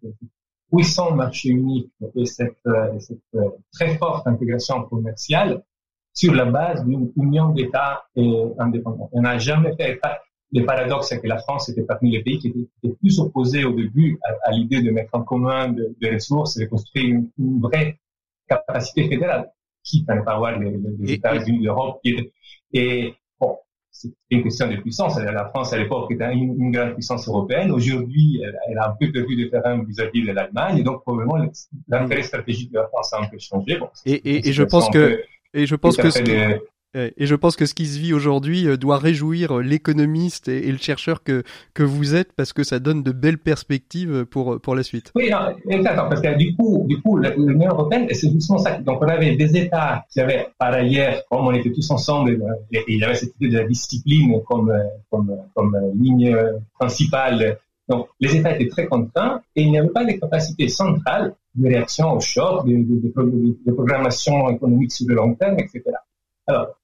puissant marché unique et cette, euh, cette euh, très forte intégration commerciale sur la base d'une union d'États indépendants. On n'a jamais fait le paradoxe, c'est que la France était parmi les pays qui étaient, plus opposés au début à, l'idée de mettre en commun des ressources et de construire une, vraie capacité fédérale, quitte à ne pas avoir les, les États-Unis d'Europe. Et bon, c'est une question de puissance. La France, à l'époque, était une, grande puissance européenne. Aujourd'hui, elle, a un peu perdu de terrain vis-à-vis de l'Allemagne. Et donc, probablement, l'intérêt stratégique de la France a un peu changé. et, et, je pense que, et je pense que, et je pense que ce qui se vit aujourd'hui euh, doit réjouir euh, l'économiste et, le chercheur que, que vous êtes parce que ça donne de belles perspectives pour, pour la suite. Oui, exactement, parce que du coup, du coup l'Union européenne, c'est justement ça. Donc on avait des États qui avaient par ailleurs, comme on était tous ensemble, et il y avait cette idée de la discipline comme, comme, comme ligne principale. Donc les États étaient très contraints et il n'y avait pas de capacité centrale de réaction au choc, de, de programmation économique sur le long terme, etc. Alors,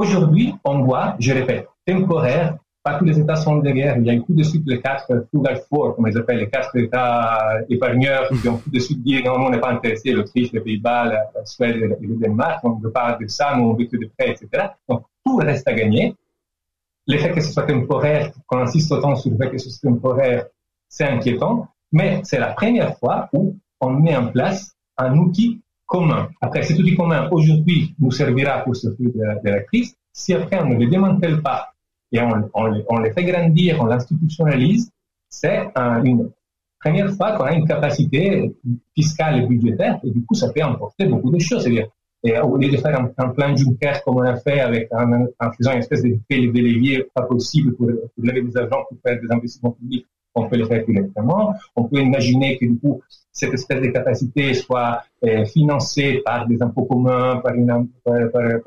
Aujourd'hui, on voit, je répète, temporaire, pas tous les États sont de guerre. Il y a tout de suite les quatre frugal four, comme ils appellent, les quatre États épargneurs qui ont tout de suite dit non, on n'est pas intéressé, l'Autriche, les Pays-Bas, la, Suède et le Danemark, on ne veut pas de ça, nous on veut que de prêts, etc. Donc tout reste à gagner. l'effet que ce soit temporaire, qu'on insiste autant sur le fait que ce soit temporaire, c'est inquiétant, mais c'est la première fois où on met en place un outil commun. Après, cet outil commun, aujourd'hui, nous servira pour sortir de, la, crise. Si après, on ne le démantèle pas et on, on, on le fait grandir, on l'institutionnalise, c'est une première fois qu'on a une capacité fiscale et budgétaire, et du coup, ça peut emporter beaucoup de choses. Au lieu de faire un, un, plan Juncker comme on a fait avec un, en faisant une espèce de délégué pas possible pour, pour lever des argents pour faire des investissements publics, on peut le faire directement. On peut imaginer que du coup, cette espèce de capacité soit euh, financée par des impôts communs, par une, par,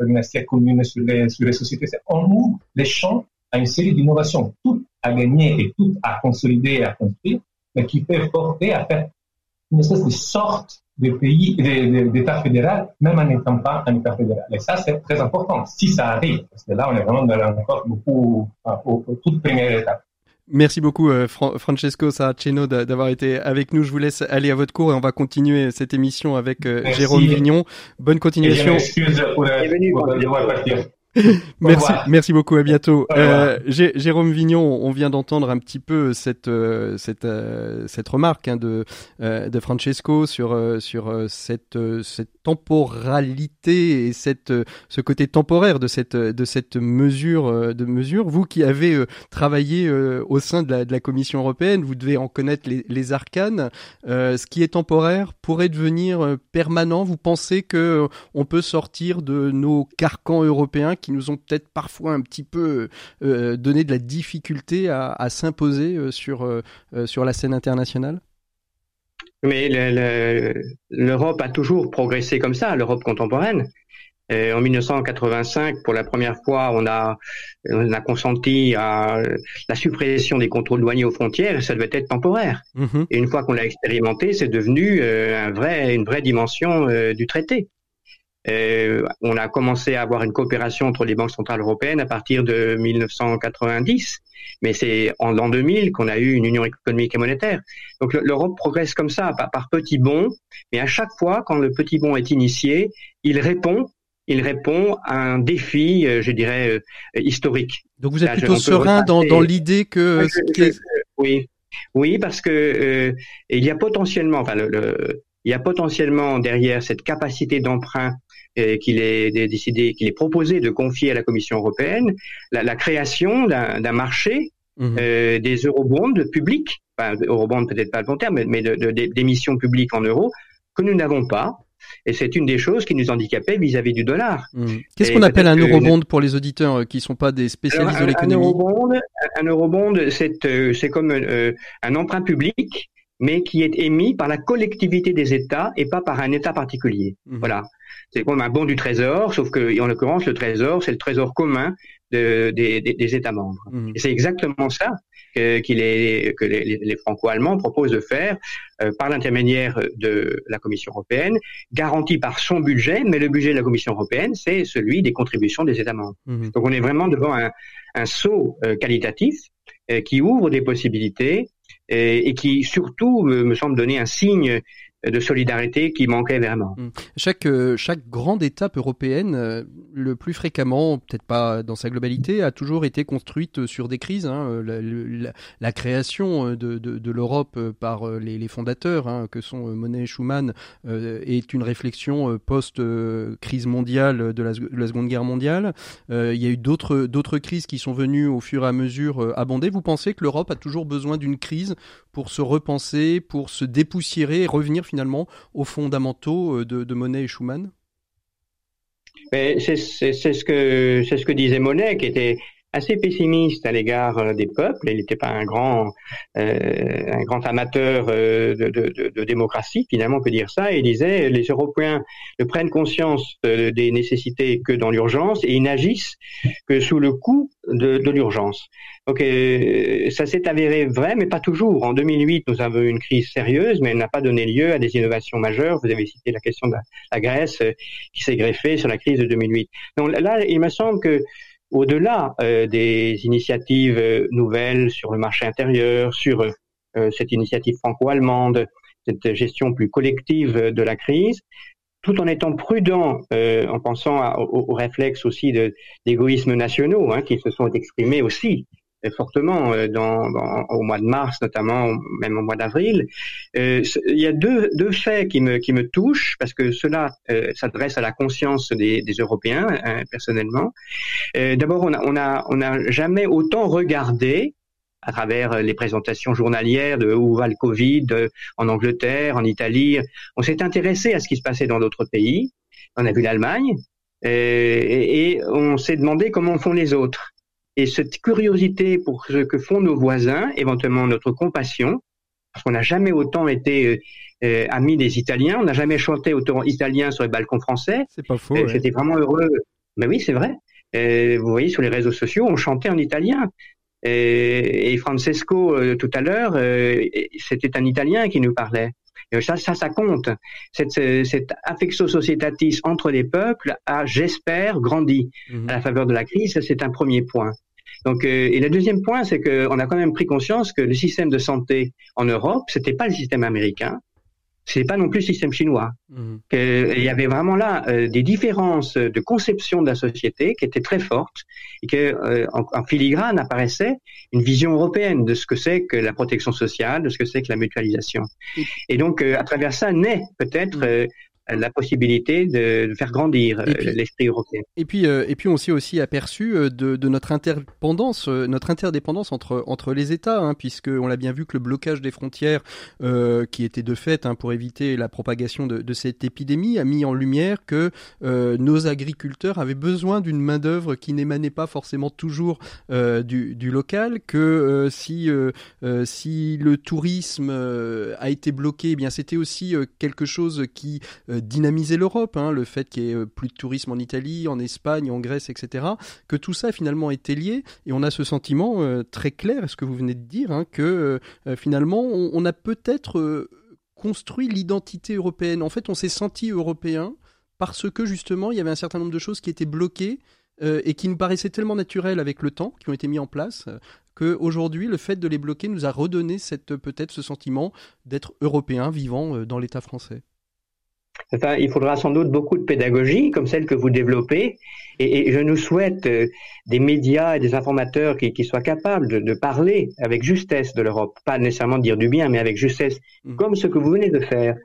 une assiette commune sur les, sur les sociétés. On ouvre les champs à une série d'innovations, toutes à gagner et toutes à consolider et à construire, mais qui peuvent porter à faire une espèce de sorte de pays, d'État fédéral, même en n'étant pas un État fédéral. Et ça, c'est très important, si ça arrive, parce que là, on est vraiment dans encore beaucoup, au, au, toute première étape. Merci beaucoup euh, Francesco Saraceno d'avoir été avec nous. Je vous laisse aller à votre cours et on va continuer cette émission avec euh, Jérôme Vignon. Bonne continuation. Et merci, merci beaucoup, à bientôt. Euh, Jérôme Vignon, on vient d'entendre un petit peu cette euh, cette euh, cette remarque hein, de euh, de Francesco sur sur cette cette temporalité et cette ce côté temporaire de cette de cette mesure de mesure. Vous qui avez travaillé au sein de la, de la Commission européenne, vous devez en connaître les, les arcanes. ce qui est temporaire pourrait devenir permanent. Vous pensez que on peut sortir de nos carcans européens qui nous ont peut-être parfois un petit peu euh, donné de la difficulté à, s'imposer euh, sur, euh, sur la scène internationale? Mais l'Europe a toujours progressé comme ça, l'Europe contemporaine. en 1985, pour la première fois, on a, on a consenti à la suppression des contrôles douaniers aux frontières et ça devait être temporaire. Mm-hmm. Et une fois qu'on l'a expérimenté, c'est devenu un vrai, une vraie dimension du traité. Euh, on a commencé à avoir une coopération entre les banques centrales européennes à partir de 1990, mais c'est en l'an 2000 qu'on a eu une union économique et monétaire. Donc l'Europe progresse comme ça, par, par petits bons, mais à chaque fois, quand le petit bond est initié, il répond il répond à un défi, euh, je dirais, euh, historique. Donc vous êtes plutôt serein dans, dans l'idée que... oui, oui, parce que euh, il y a potentiellement, enfin, le, il y a potentiellement derrière cette capacité d'emprunt qu'il est décidé, qu'il est proposé de confier à la Commission européenne, la, la création d'un marché mmh. euh, des eurobonds publics, enfin, eurobonds peut-être pas le bon terme, mais, d'émissions publiques en euros que nous n'avons pas. Et c'est une des choses qui nous handicapait vis-à-vis du dollar. Mmh. Qu'est-ce qu'on appelle un eurobond pour les auditeurs euh, qui ne sont pas des spécialistes de l'économie? Un eurobond, c'est comme un emprunt public mais qui est émis par la collectivité des États et pas par un État particulier. Mhm. Voilà. C'est comme un bon du Trésor, sauf que, en l'occurrence, le Trésor, c'est le Trésor commun de, des, des, États membres. Et c'est exactement ça que, est, que les, les Franco-Allemands proposent de faire euh, par l'intermédiaire de la Commission européenne, garanti par son budget, mais le budget de la Commission européenne, c'est celui des contributions des États membres. Mhm. Donc on est vraiment devant un, un saut euh, qualitatif euh, qui ouvre des possibilités et, qui surtout me, semble donner un signe de solidarité qui manquait vraiment. Mmh. Chaque, euh, chaque grande étape européenne, euh, le plus fréquemment, peut-être pas dans sa globalité, a toujours été construite sur des crises. Hein. La, création de, l'Europe par les, fondateurs, hein, que sont Monet et Schuman, euh, est une réflexion post-crise mondiale de la, de la, Seconde Guerre mondiale. il y a eu d'autres, d'autres crises qui sont venues au fur et à mesure abonder. Vous pensez que l'Europe a toujours besoin d'une crise pour se repenser, pour se dépoussiérer et revenir aux fondamentaux euh, de, Monet et Schumann? Que c'est ce que disait Monet, qui était assez pessimiste à l'égard euh, des peuples. Il n'était pas un grand, euh, un grand amateur euh, de, de, de, démocratie, finalement, on peut dire ça. il disait les Européens ne prennent conscience des nécessités que dans l'urgence et ils n'agissent que sous le coup de, de l'urgence. Donc ça s'est avéré vrai, mais pas toujours. En 2008, nous avons eu une crise sérieuse, mais elle n'a pas donné lieu à des innovations majeures. Vous avez cité la question de la Grèce qui s'est greffée sur la crise de 2008. Donc là, il me semble que au-delà euh, des initiatives euh, nouvelles sur le marché intérieur, sur euh, cette initiative franco-allemande, cette gestion plus collective de la crise, tout en étant prudent, en pensant aux, réflexes aussi d'égoïsmes nationaux, hein, qui se sont exprimés aussi fortement euh, dans, au mois de mars, notamment même au mois d'avril. il y a deux, deux faits qui me, qui me touchent, parce que cela s'adresse à la conscience des, des Européens, hein, personnellement. D'abord, on n'a on a, on a jamais autant regardé à travers euh, les présentations journalières de où va le Covid euh, en Angleterre, en Italie. On s'est intéressé à ce qui se passait dans d'autres pays. On a vu l'Allemagne euh, et, et, on s'est demandé comment font les autres. Et cette curiosité pour ce que font nos voisins, éventuellement notre compassion, parce qu'on n'a jamais autant été euh, amis des Italiens, on n'a jamais chanté autant italien sur les balcons français. C'est pas faux. C'était vraiment heureux. Mais oui, c'est vrai. Euh, vous voyez sur les réseaux sociaux, on chantait en italien. Et, Francesco, euh, tout à l'heure, euh, c'était un Italien qui nous parlait. Ça, ça, ça compte. Cette, cette affectio societatis entre les peuples a, j'espère, grandi mhm. à la faveur de la crise. C'est un premier point. Donc, euh, et le deuxième point, c'est qu'on a quand même pris conscience que le système de santé en Europe, c'était pas le système américain, c'est pas non plus le système chinois. Mmh. Il y avait vraiment là euh, des différences de conception de la société qui étaient très fortes et que euh, en, filigrane apparaissait une vision européenne de ce que c'est que la protection sociale, de ce que c'est que la mutualisation. Et donc euh, à travers ça naît peut-être mmh la possibilité de, faire grandir euh, l'esprit européen. Et puis, euh, et puis on s'est aussi aperçu euh, de, de, notre interdépendance, notre interdépendance entre entre les États, hein, puisque on l'a bien vu que le blocage des frontières, qui était de fait hein, pour éviter la propagation de, de, cette épidémie, a mis en lumière que nos agriculteurs avaient besoin d'une main d'œuvre qui n'émanait pas forcément toujours du, du, local, que si si le tourisme a été bloqué, eh bien c'était aussi quelque chose qui dynamiser l'Europe, hein, le fait qu'il y ait euh, plus de tourisme en Italie, en Espagne, en Grèce, etc., que tout ça finalement été lié, et on a ce sentiment euh, très clair, ce que vous venez de dire, hein, que finalement on, a peut-être construit l'identité européenne. En fait, on s'est senti européen parce que justement il y avait un certain nombre de choses qui étaient bloquées et qui nous paraissaient tellement naturelles avec le temps, qui ont été mis en place, qu'aujourd'hui, le fait de les bloquer nous a redonné peut-être ce sentiment d'être européen vivant dans l'État français il faudra sans doute beaucoup de pédagogie comme celle que vous développez, et, je nous souhaite euh, des médias et des informateurs qui, soient capables de, parler avec justesse de l'Europe, pas nécessairement dire du bien, mais avec justesse, mmh. comme ce que vous venez de faire,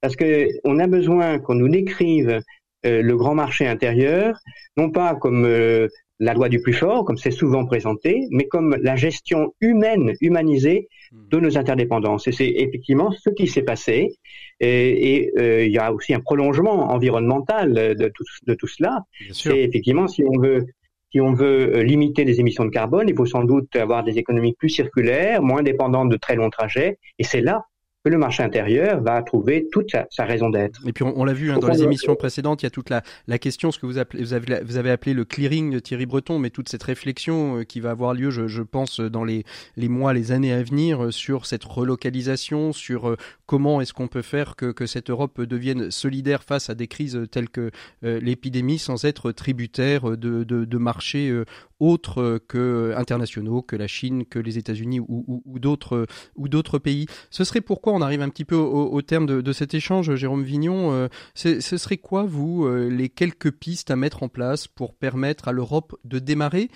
parce que on a besoin qu'on nous décrive euh, le grand marché intérieur, non pas comme euh, la loi du plus fort, comme c'est souvent présenté, mais comme la gestion humaine, humanisée de nos interdépendances. Et c'est effectivement ce qui s'est passé. Et, euh, il y a aussi un prolongement environnemental de tout, de tout cela. C'est effectivement, si on veut si on veut euh, limiter les émissions de carbone, il faut sans doute avoir des économies plus circulaires, moins dépendantes de très longs trajets. Et c'est là que le marché intérieur va trouver toute sa, raison d'être. Et puis on, l'a vu hein, dans les émissions précédentes, il y a toute la, la question, ce que vous, appelez, vous, avez, vous avez appelé le clearing de Thierry Breton, mais toute cette réflexion euh, qui va avoir lieu, je, je pense, dans les, les, mois, les années à venir, euh, sur cette relocalisation, sur euh, comment est-ce qu'on peut faire que, que, cette Europe devienne solidaire face à des crises telles que l'épidémie, sans être tributaire de, de, de marchés autres que internationaux, que la Chine, que les États-Unis ou, d'autres ou d'autres pays. Ce serait pourquoi on arrive un petit peu au, terme de, cet échange, Jérôme Vignon. Euh, ce serait quoi, vous, euh, les quelques pistes à mettre en place pour permettre à l'Europe de démarrer?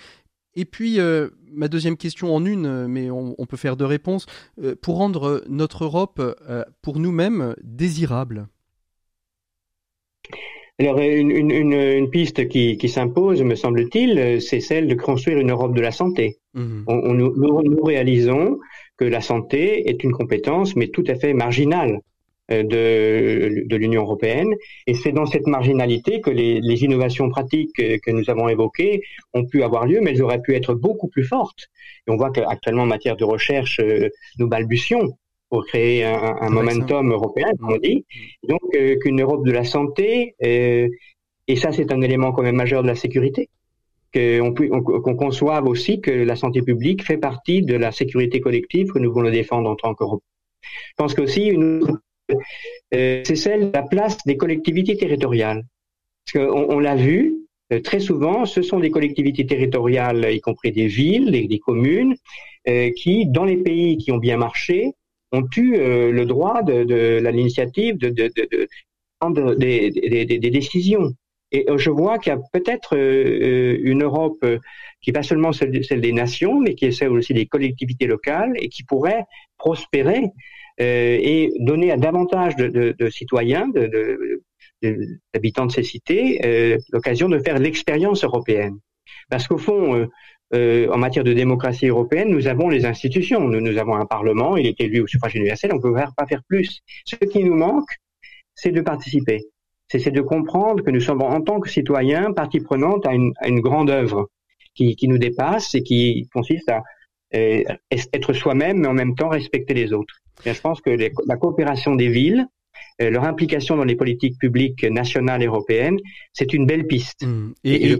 Et puis, euh, ma deuxième question en une, mais on, peut faire deux réponses, pour rendre notre Europe, pour nous-mêmes, désirable alors, une, piste qui, s'impose, me semble-t-il, c'est celle de construire une Europe de la santé. Mmh. On, nous, réalisons que la santé est une compétence, mais tout à fait marginale euh, de, l'Union européenne. Et c'est dans cette marginalité que les, innovations pratiques que nous avons évoquées ont pu avoir lieu, mais elles auraient pu être beaucoup plus fortes. Et on voit qu'actuellement, en matière de recherche, euh, nous balbutions pour créer un, momentum européen, comme on dit. Donc, euh, qu'une Europe de la santé, et ça, c'est un élément quand même majeur de la sécurité qu'on conçoive aussi que la santé publique fait partie de la sécurité collective que nous voulons défendre en tant qu'Europe. Je pense qu'aussi, euh, c'est celle de la place des collectivités territoriales. Parce qu'on on, l'a vu, euh, très souvent, ce sont des collectivités territoriales, y compris des villes, des, des communes, euh, qui, dans les pays qui ont bien marché, ont eu le droit de, de l'initiative de, de, prendre des, des, décisions. Et je vois qu'il y a peut-être une Europe qui n'est pas seulement celle, des nations, mais qui est celle aussi des collectivités locales et qui pourrait prospérer et donner à davantage de, citoyens, d'habitants de ces cités, l'occasion de faire l'expérience européenne. Parce qu'au fond, euh, en matière de démocratie européenne, nous avons les institutions. Nous, nous avons un Parlement, il est élu au suffrage universel, on ne peut pas faire plus. Ce qui nous manque, c'est de participer. C'est de comprendre que nous sommes en tant que citoyens partie prenante à une, à une grande œuvre qui, qui, nous dépasse et qui consiste à euh, être soi-même, mais en même temps respecter les autres. Je pense que la coopération des villes, leur implication dans les politiques publiques nationales et européennes, c'est une belle piste. Mmh. Et,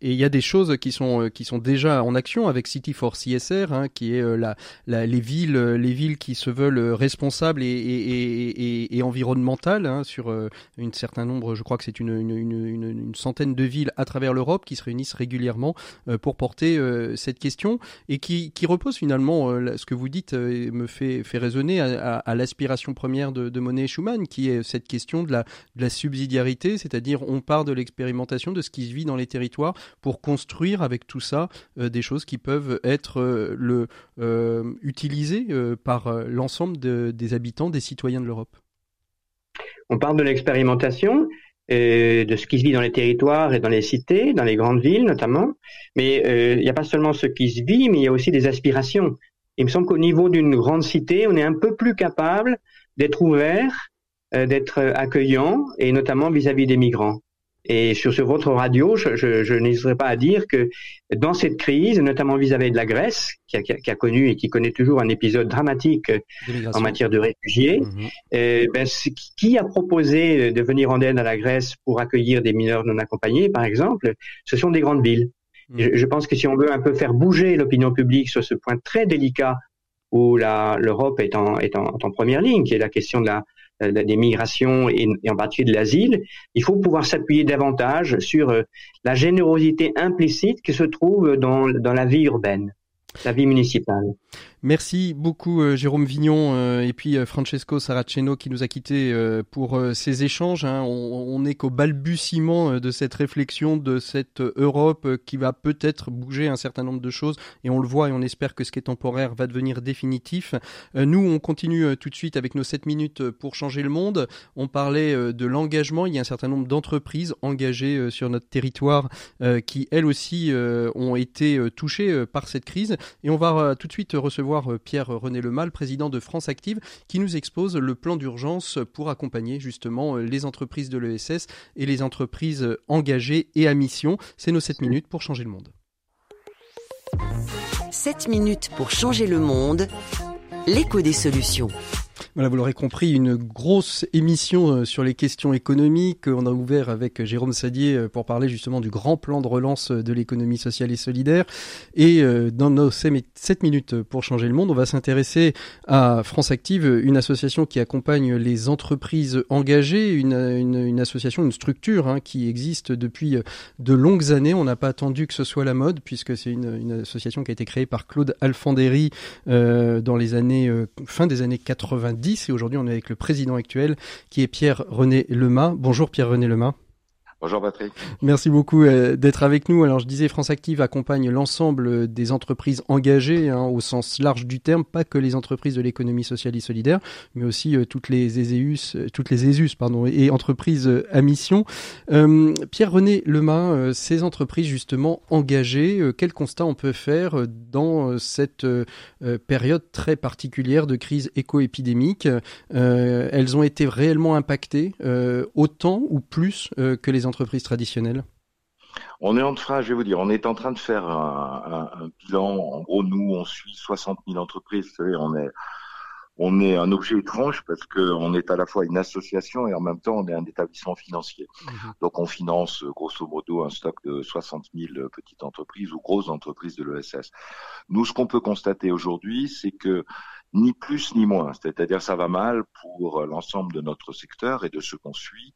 il y a des choses qui sont euh, qui sont déjà en action avec City for CSR, hein, qui est euh, la, la, les villes les villes qui se veulent responsables et, et, et environnementales hein, sur une certain nombre, je crois que c'est une, une, une, une, centaine de villes à travers l'Europe qui se réunissent régulièrement pour porter cette question et qui, qui repose finalement ce que vous dites me fait fait résonner à, à, l'aspiration première de, de Monet Schumann, qui est cette question de la, subsidiarité, c'est-à-dire on part de l'expérimentation, de ce qui se vit dans les territoires, pour construire avec tout ça euh, des choses qui peuvent être euh, euh, utilisées par l'ensemble des habitants, des citoyens de l'Europe. On parle de l'expérimentation, de ce qui se vit dans les territoires et dans les cités, dans les grandes villes notamment. Mais il n'y a pas seulement ce qui se vit, mais il y a aussi des aspirations. Il me semble qu'au niveau d'une grande cité, on est un peu plus capable d'être ouvert, d'être accueillant, et notamment vis-à-vis des migrants. Et sur votre radio, je, je, je n'hésiterai pas à dire que dans cette crise, notamment vis-à-vis de la Grèce, qui a, qui a, connu et qui connaît toujours un épisode dramatique en matière de réfugiés, mhm. euh, ben, qui a proposé de venir en aide à la Grèce pour accueillir des mineurs non accompagnés, par exemple Ce sont des grandes villes. Mhm. Je, je pense que si on veut un peu faire bouger l'opinion publique sur ce point très délicat où l'Europe est, en, est en, première ligne, qui est la question de la, des migrations et, en particulier de l'asile, il faut pouvoir s'appuyer davantage sur euh, la générosité implicite qui se trouve dans, dans la vie urbaine, la vie municipale. Merci beaucoup euh, Jérôme Vignon euh, et puis euh, Francesco Saraceno qui nous a quittés pour ces échanges. Hein. On n'est qu'au balbutiement de cette réflexion, de cette Europe qui va peut-être bouger un certain nombre de choses et on le voit et on espère que ce qui est temporaire va devenir définitif. Nous, on continue tout de suite avec nos 7 minutes pour changer le monde. On parlait de l'engagement. Il y a un certain nombre d'entreprises engagées sur notre territoire qui, elles aussi, ont été touchées par cette crise et on va tout de suite recevoir euh, Pierre-René Lemal, président de France Active, qui nous expose le plan d'urgence pour accompagner justement euh, les entreprises de l'ESS et les entreprises engagées et à mission. C'est nos 7 minutes pour changer le monde. 7 minutes pour changer le monde, l'écho des solutions. Voilà, vous l'aurez compris, une grosse émission euh, sur les questions économiques. On a ouvert avec euh, Jérôme Sadier euh, pour parler justement du grand plan de relance de l'économie sociale et solidaire. Et dans nos 7 minutes pour changer le monde, on va s'intéresser à France Active, une association qui accompagne les entreprises engagées, une, association, une structure hein, qui existe depuis de longues années. On n'a pas attendu que ce soit la mode, puisque c'est une, association qui a été créée par Claude Alfandéry euh, dans les années fin des années 90 et aujourd'hui on est avec le président actuel qui est Pierre-René Lema. Bonjour Pierre-René Lema. Bonjour Patrick. Merci beaucoup euh, d'être avec nous. Alors je disais, France Active accompagne l'ensemble des entreprises engagées hein, au sens large du terme, pas que les entreprises de l'économie sociale et solidaire, mais aussi euh, toutes les ESEUS, euh, toutes les ESUS pardon, et entreprises à mission. Pierre-René Lemain, ces entreprises justement engagées, quel constat on peut faire dans cette période très particulière de crise éco-épidémique? Elles ont été réellement impactées autant ou plus que les entreprises on est en train, je vais vous dire, on est en train de faire un, bilan. En gros, nous, on suit 60 000 entreprises. Vous savez, on est, on est un objet étrange parce qu'on est à la fois une association et en même temps on est un établissement financier. Mhm. Donc on finance grosso modo un stock de 60 000 petites entreprises ou grosses entreprises de l'ESS. Nous, ce qu'on peut constater aujourd'hui, c'est que ni plus ni moins, c'est-à-dire ça va mal pour l'ensemble de notre secteur et de ce qu'on suit.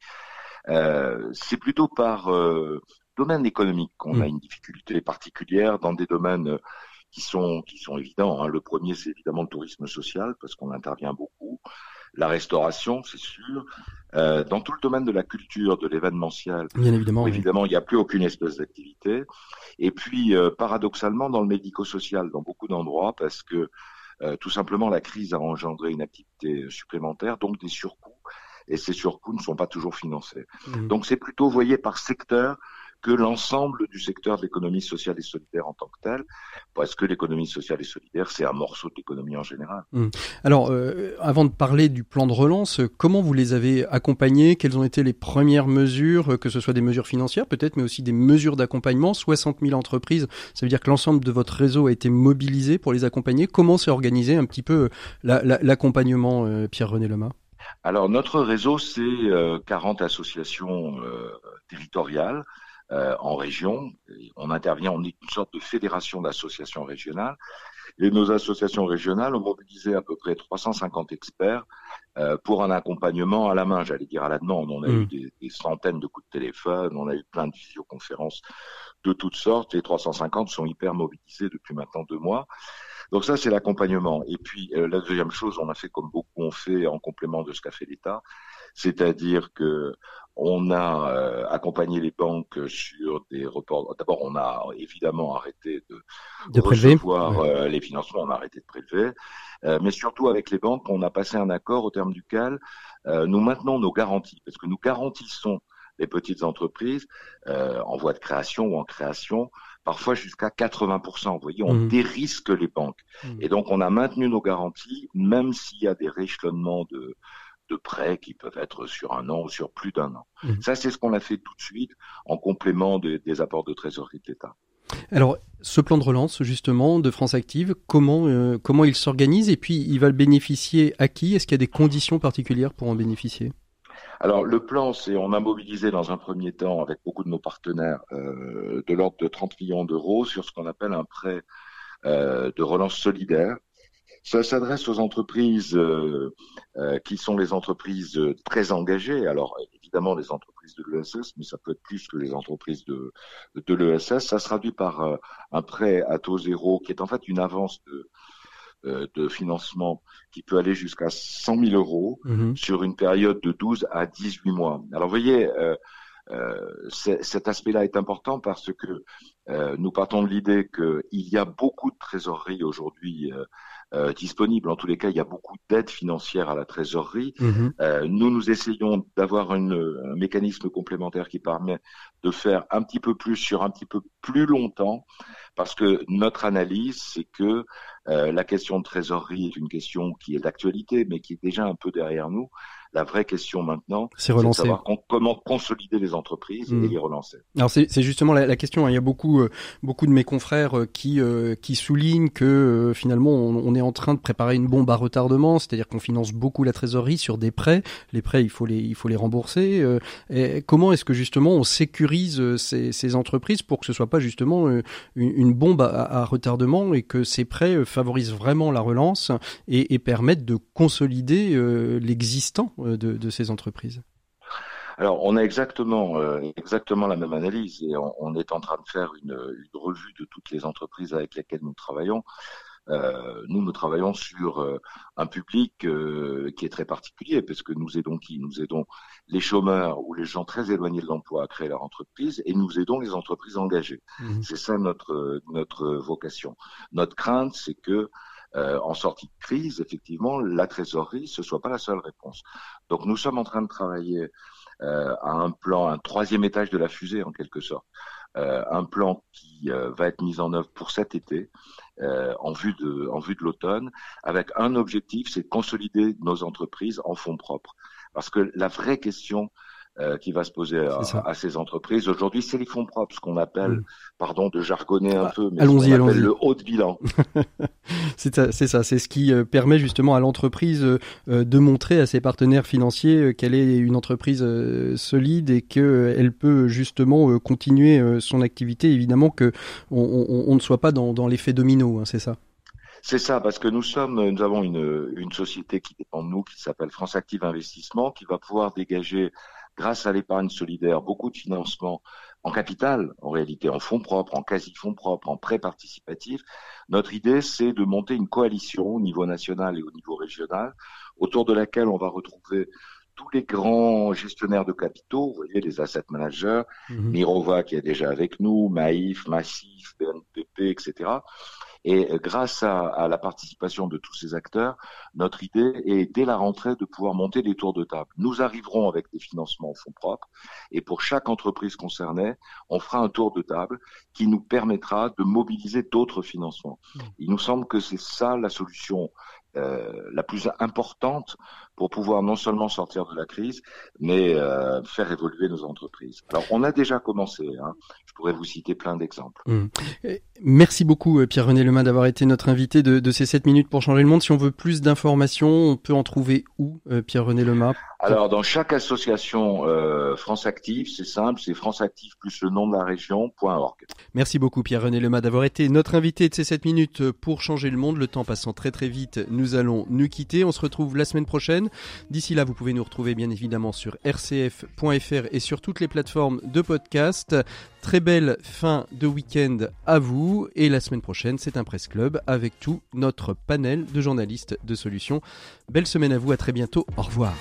Euh, c'est plutôt par euh, domaine économique qu'on a mm. une difficulté particulière dans des domaines euh, qui sont qui sont évidents. Hein. Le premier, c'est évidemment le tourisme social parce qu'on intervient beaucoup. La restauration, c'est sûr. Euh, dans tout le domaine de la culture, de l'événementiel, Bien évidemment. oui. évidemment, il n'y a plus aucune espèce d'activité. Et puis, euh, paradoxalement, dans le médico-social, dans beaucoup d'endroits, parce que euh, tout simplement, la crise a engendré une activité supplémentaire, donc des surcoûts. Et ces surcoûts ne sont pas toujours financés. Mhm. Donc, c'est plutôt, vous voyez, par secteur que l'ensemble du secteur de l'économie sociale et solidaire en tant que tel, parce que l'économie sociale et solidaire, c'est un morceau de l'économie en général. Alors, euh, avant de parler du plan de relance, comment vous les avez accompagnés? Quelles ont été les premières mesures, que ce soit des mesures financières peut-être, mais aussi des mesures d'accompagnement? 60 000 entreprises, ça veut dire que l'ensemble de votre réseau a été mobilisé pour les accompagner. Comment s'est organisé un petit peu euh, la- la- l'accompagnement, euh, Pierre-René Lema Alors, notre réseau, c'est euh, 40 associations euh, territoriales euh, en région. On intervient, on est une sorte de fédération d'associations régionales. Et nos associations régionales ont mobilisé à peu près 350 experts euh, pour un accompagnement à la main, j'allais dire à la demande. On a eu des, des centaines de coups de téléphone, on a eu plein de visioconférences de toutes sortes. Les 350 sont hyper mobilisés depuis maintenant deux mois. Donc ça, c'est l'accompagnement. Et puis euh, la deuxième chose, on a fait comme beaucoup ont fait en complément de ce qu'a fait l'État, c'est-à-dire que on a euh, accompagné les banques sur des reports. D'abord, on a évidemment arrêté de, De prélever recevoir euh, les financements, on a arrêté de prélever, Euh, mais surtout avec les banques, on a passé un accord au terme duquel euh, nous maintenons nos garanties, parce que nous garantissons les petites entreprises euh, en voie de création ou en création, parfois jusqu'à 80%. Vous voyez, on Mhm. dérisque les banques. Mhm. Et donc, on a maintenu nos garanties, même s'il y a des rééchelonnements de, de prêts qui peuvent être sur un an ou sur plus d'un an. Mhm. Ça, c'est ce qu'on a fait tout de suite en complément des- des apports de trésorerie de l'État. Alors, ce plan de relance, justement, de France Active, comment, euh, comment il s'organise et puis il va le bénéficier à qui? Est-ce qu'il y a des conditions particulières pour en bénéficier? Alors le plan, c'est on a mobilisé dans un premier temps avec beaucoup de nos partenaires euh, de l'ordre de 30 millions d'euros sur ce qu'on appelle un prêt euh, de relance solidaire. Ça s'adresse aux entreprises euh, qui sont les entreprises très engagées. Alors évidemment les entreprises de l'ESS, mais ça peut être plus que les entreprises de, de l'ESS. Ça se traduit par un prêt à taux zéro qui est en fait une avance de, de financement qui peut aller jusqu'à 100 000 euros Mhm. sur une période de 12 à 18 mois. Alors vous voyez, euh, euh, cet aspect-là est important parce que euh, nous partons de l'idée qu'il y a beaucoup de trésorerie aujourd'hui euh, disponible. En tous les cas, il y a beaucoup d'aide financière à la trésorerie. Mhm. Euh, nous, nous essayons d'avoir un mécanisme complémentaire qui permet de faire un petit peu plus sur un petit peu plus longtemps, parce que notre analyse, c'est que euh, la question de trésorerie est une question qui est d'actualité, mais qui est déjà un peu derrière nous. La vraie question maintenant, C'est de savoir con- comment consolider les entreprises Mm. et les relancer. Alors c'est justement la, la question. hein. Il y a beaucoup, euh, beaucoup de mes confrères euh, qui, euh, qui soulignent que finalement on, on est en train de préparer une bombe à retardement, c'est-à-dire qu'on finance beaucoup la trésorerie sur des prêts. Les prêts, il faut les, il faut les rembourser. et comment est-ce que justement on sécurise ces, ces entreprises pour que ce soit pas justement une, une bombe à, à retardement et que ces prêts favorisent vraiment la relance et, et permettent de consolider l'existant? De, de ces entreprises. Alors, on a exactement, euh, exactement la même analyse et on, on est en train de faire une, une revue de toutes les entreprises avec lesquelles nous travaillons. Euh, nous, nous travaillons sur euh, un public euh, qui est très particulier parce que nous aidons qui? Nous aidons les chômeurs ou les gens très éloignés de l'emploi à créer leur entreprise et nous aidons les entreprises engagées. Mhm. C'est ça notre notre vocation. Notre crainte, c'est que euh, en sortie de crise, effectivement, la trésorerie ce soit pas la seule réponse. Donc, nous sommes en train de travailler euh, à un plan, un troisième étage de la fusée en quelque sorte, euh, un plan qui euh, va être mis en œuvre pour cet été, euh, en vue de en vue de l'automne, avec un objectif, c'est de consolider nos entreprises en fonds propres. Parce que la vraie question euh, qui va se poser à, ces entreprises aujourd'hui, c'est les fonds propres, ce qu'on appelle, Mm. pardon de jargonner un Ah, peu, mais allons-y, ce qu'on appelle allons-y. le haut de bilan. C'est ça, c'est ça, c'est ce qui euh, permet justement à l'entreprise euh, de montrer à ses partenaires financiers qu'elle est une entreprise solide et qu'elle peut justement continuer son activité. Évidemment que on, on- on ne soit pas dans, dans l'effet domino, hein, c'est ça. C'est ça, parce que nous sommes, nous avons une, une société qui dépend de nous, qui s'appelle France Active Investissement, qui va pouvoir dégager, grâce à l'épargne solidaire, beaucoup de financement en capital, en réalité, en fonds propres, en quasi-fonds propres, en prêts participatifs. Notre idée, c'est de monter une coalition au niveau national et au niveau régional, autour de laquelle on va retrouver tous les grands gestionnaires de capitaux, vous voyez, les asset managers, mhm. Mirova qui est déjà avec nous, Maïf, Massif, BNPP, etc. Et grâce à, la participation de tous ces acteurs, notre idée est dès la rentrée de pouvoir monter des tours de table. Nous arriverons avec des financements en fonds propres et pour chaque entreprise concernée, on fera un tour de table qui nous permettra de mobiliser d'autres financements. Mmh. Il nous semble que c'est ça la solution euh, la plus importante pour pouvoir non seulement sortir de la crise, mais euh, faire évoluer nos entreprises. Alors, on a déjà commencé. Hein. Je pourrais vous citer plein d'exemples. Mmh. Merci beaucoup, euh, Pierre-René Lemain, d'avoir été notre invité de, de, ces 7 minutes pour changer le monde. Si on veut plus d'informations, on peut en trouver où, Pierre-René Lemain? Alors, dans chaque association France Active, c'est simple, c'est France Active plus le nom de la région.org. Merci beaucoup, Pierre-René Lemain, d'avoir été notre invité de ces 7 minutes pour changer le monde. Le temps passant très très vite, allons nous quitter. On se retrouve la semaine prochaine. D'ici là, vous pouvez nous retrouver bien évidemment sur rcf.fr et sur toutes les plateformes de podcast. Très belle fin de week-end à vous. Et la semaine prochaine, c'est un Presse Club avec tout notre panel de journalistes de solutions. Belle semaine à vous, à très bientôt. Au revoir.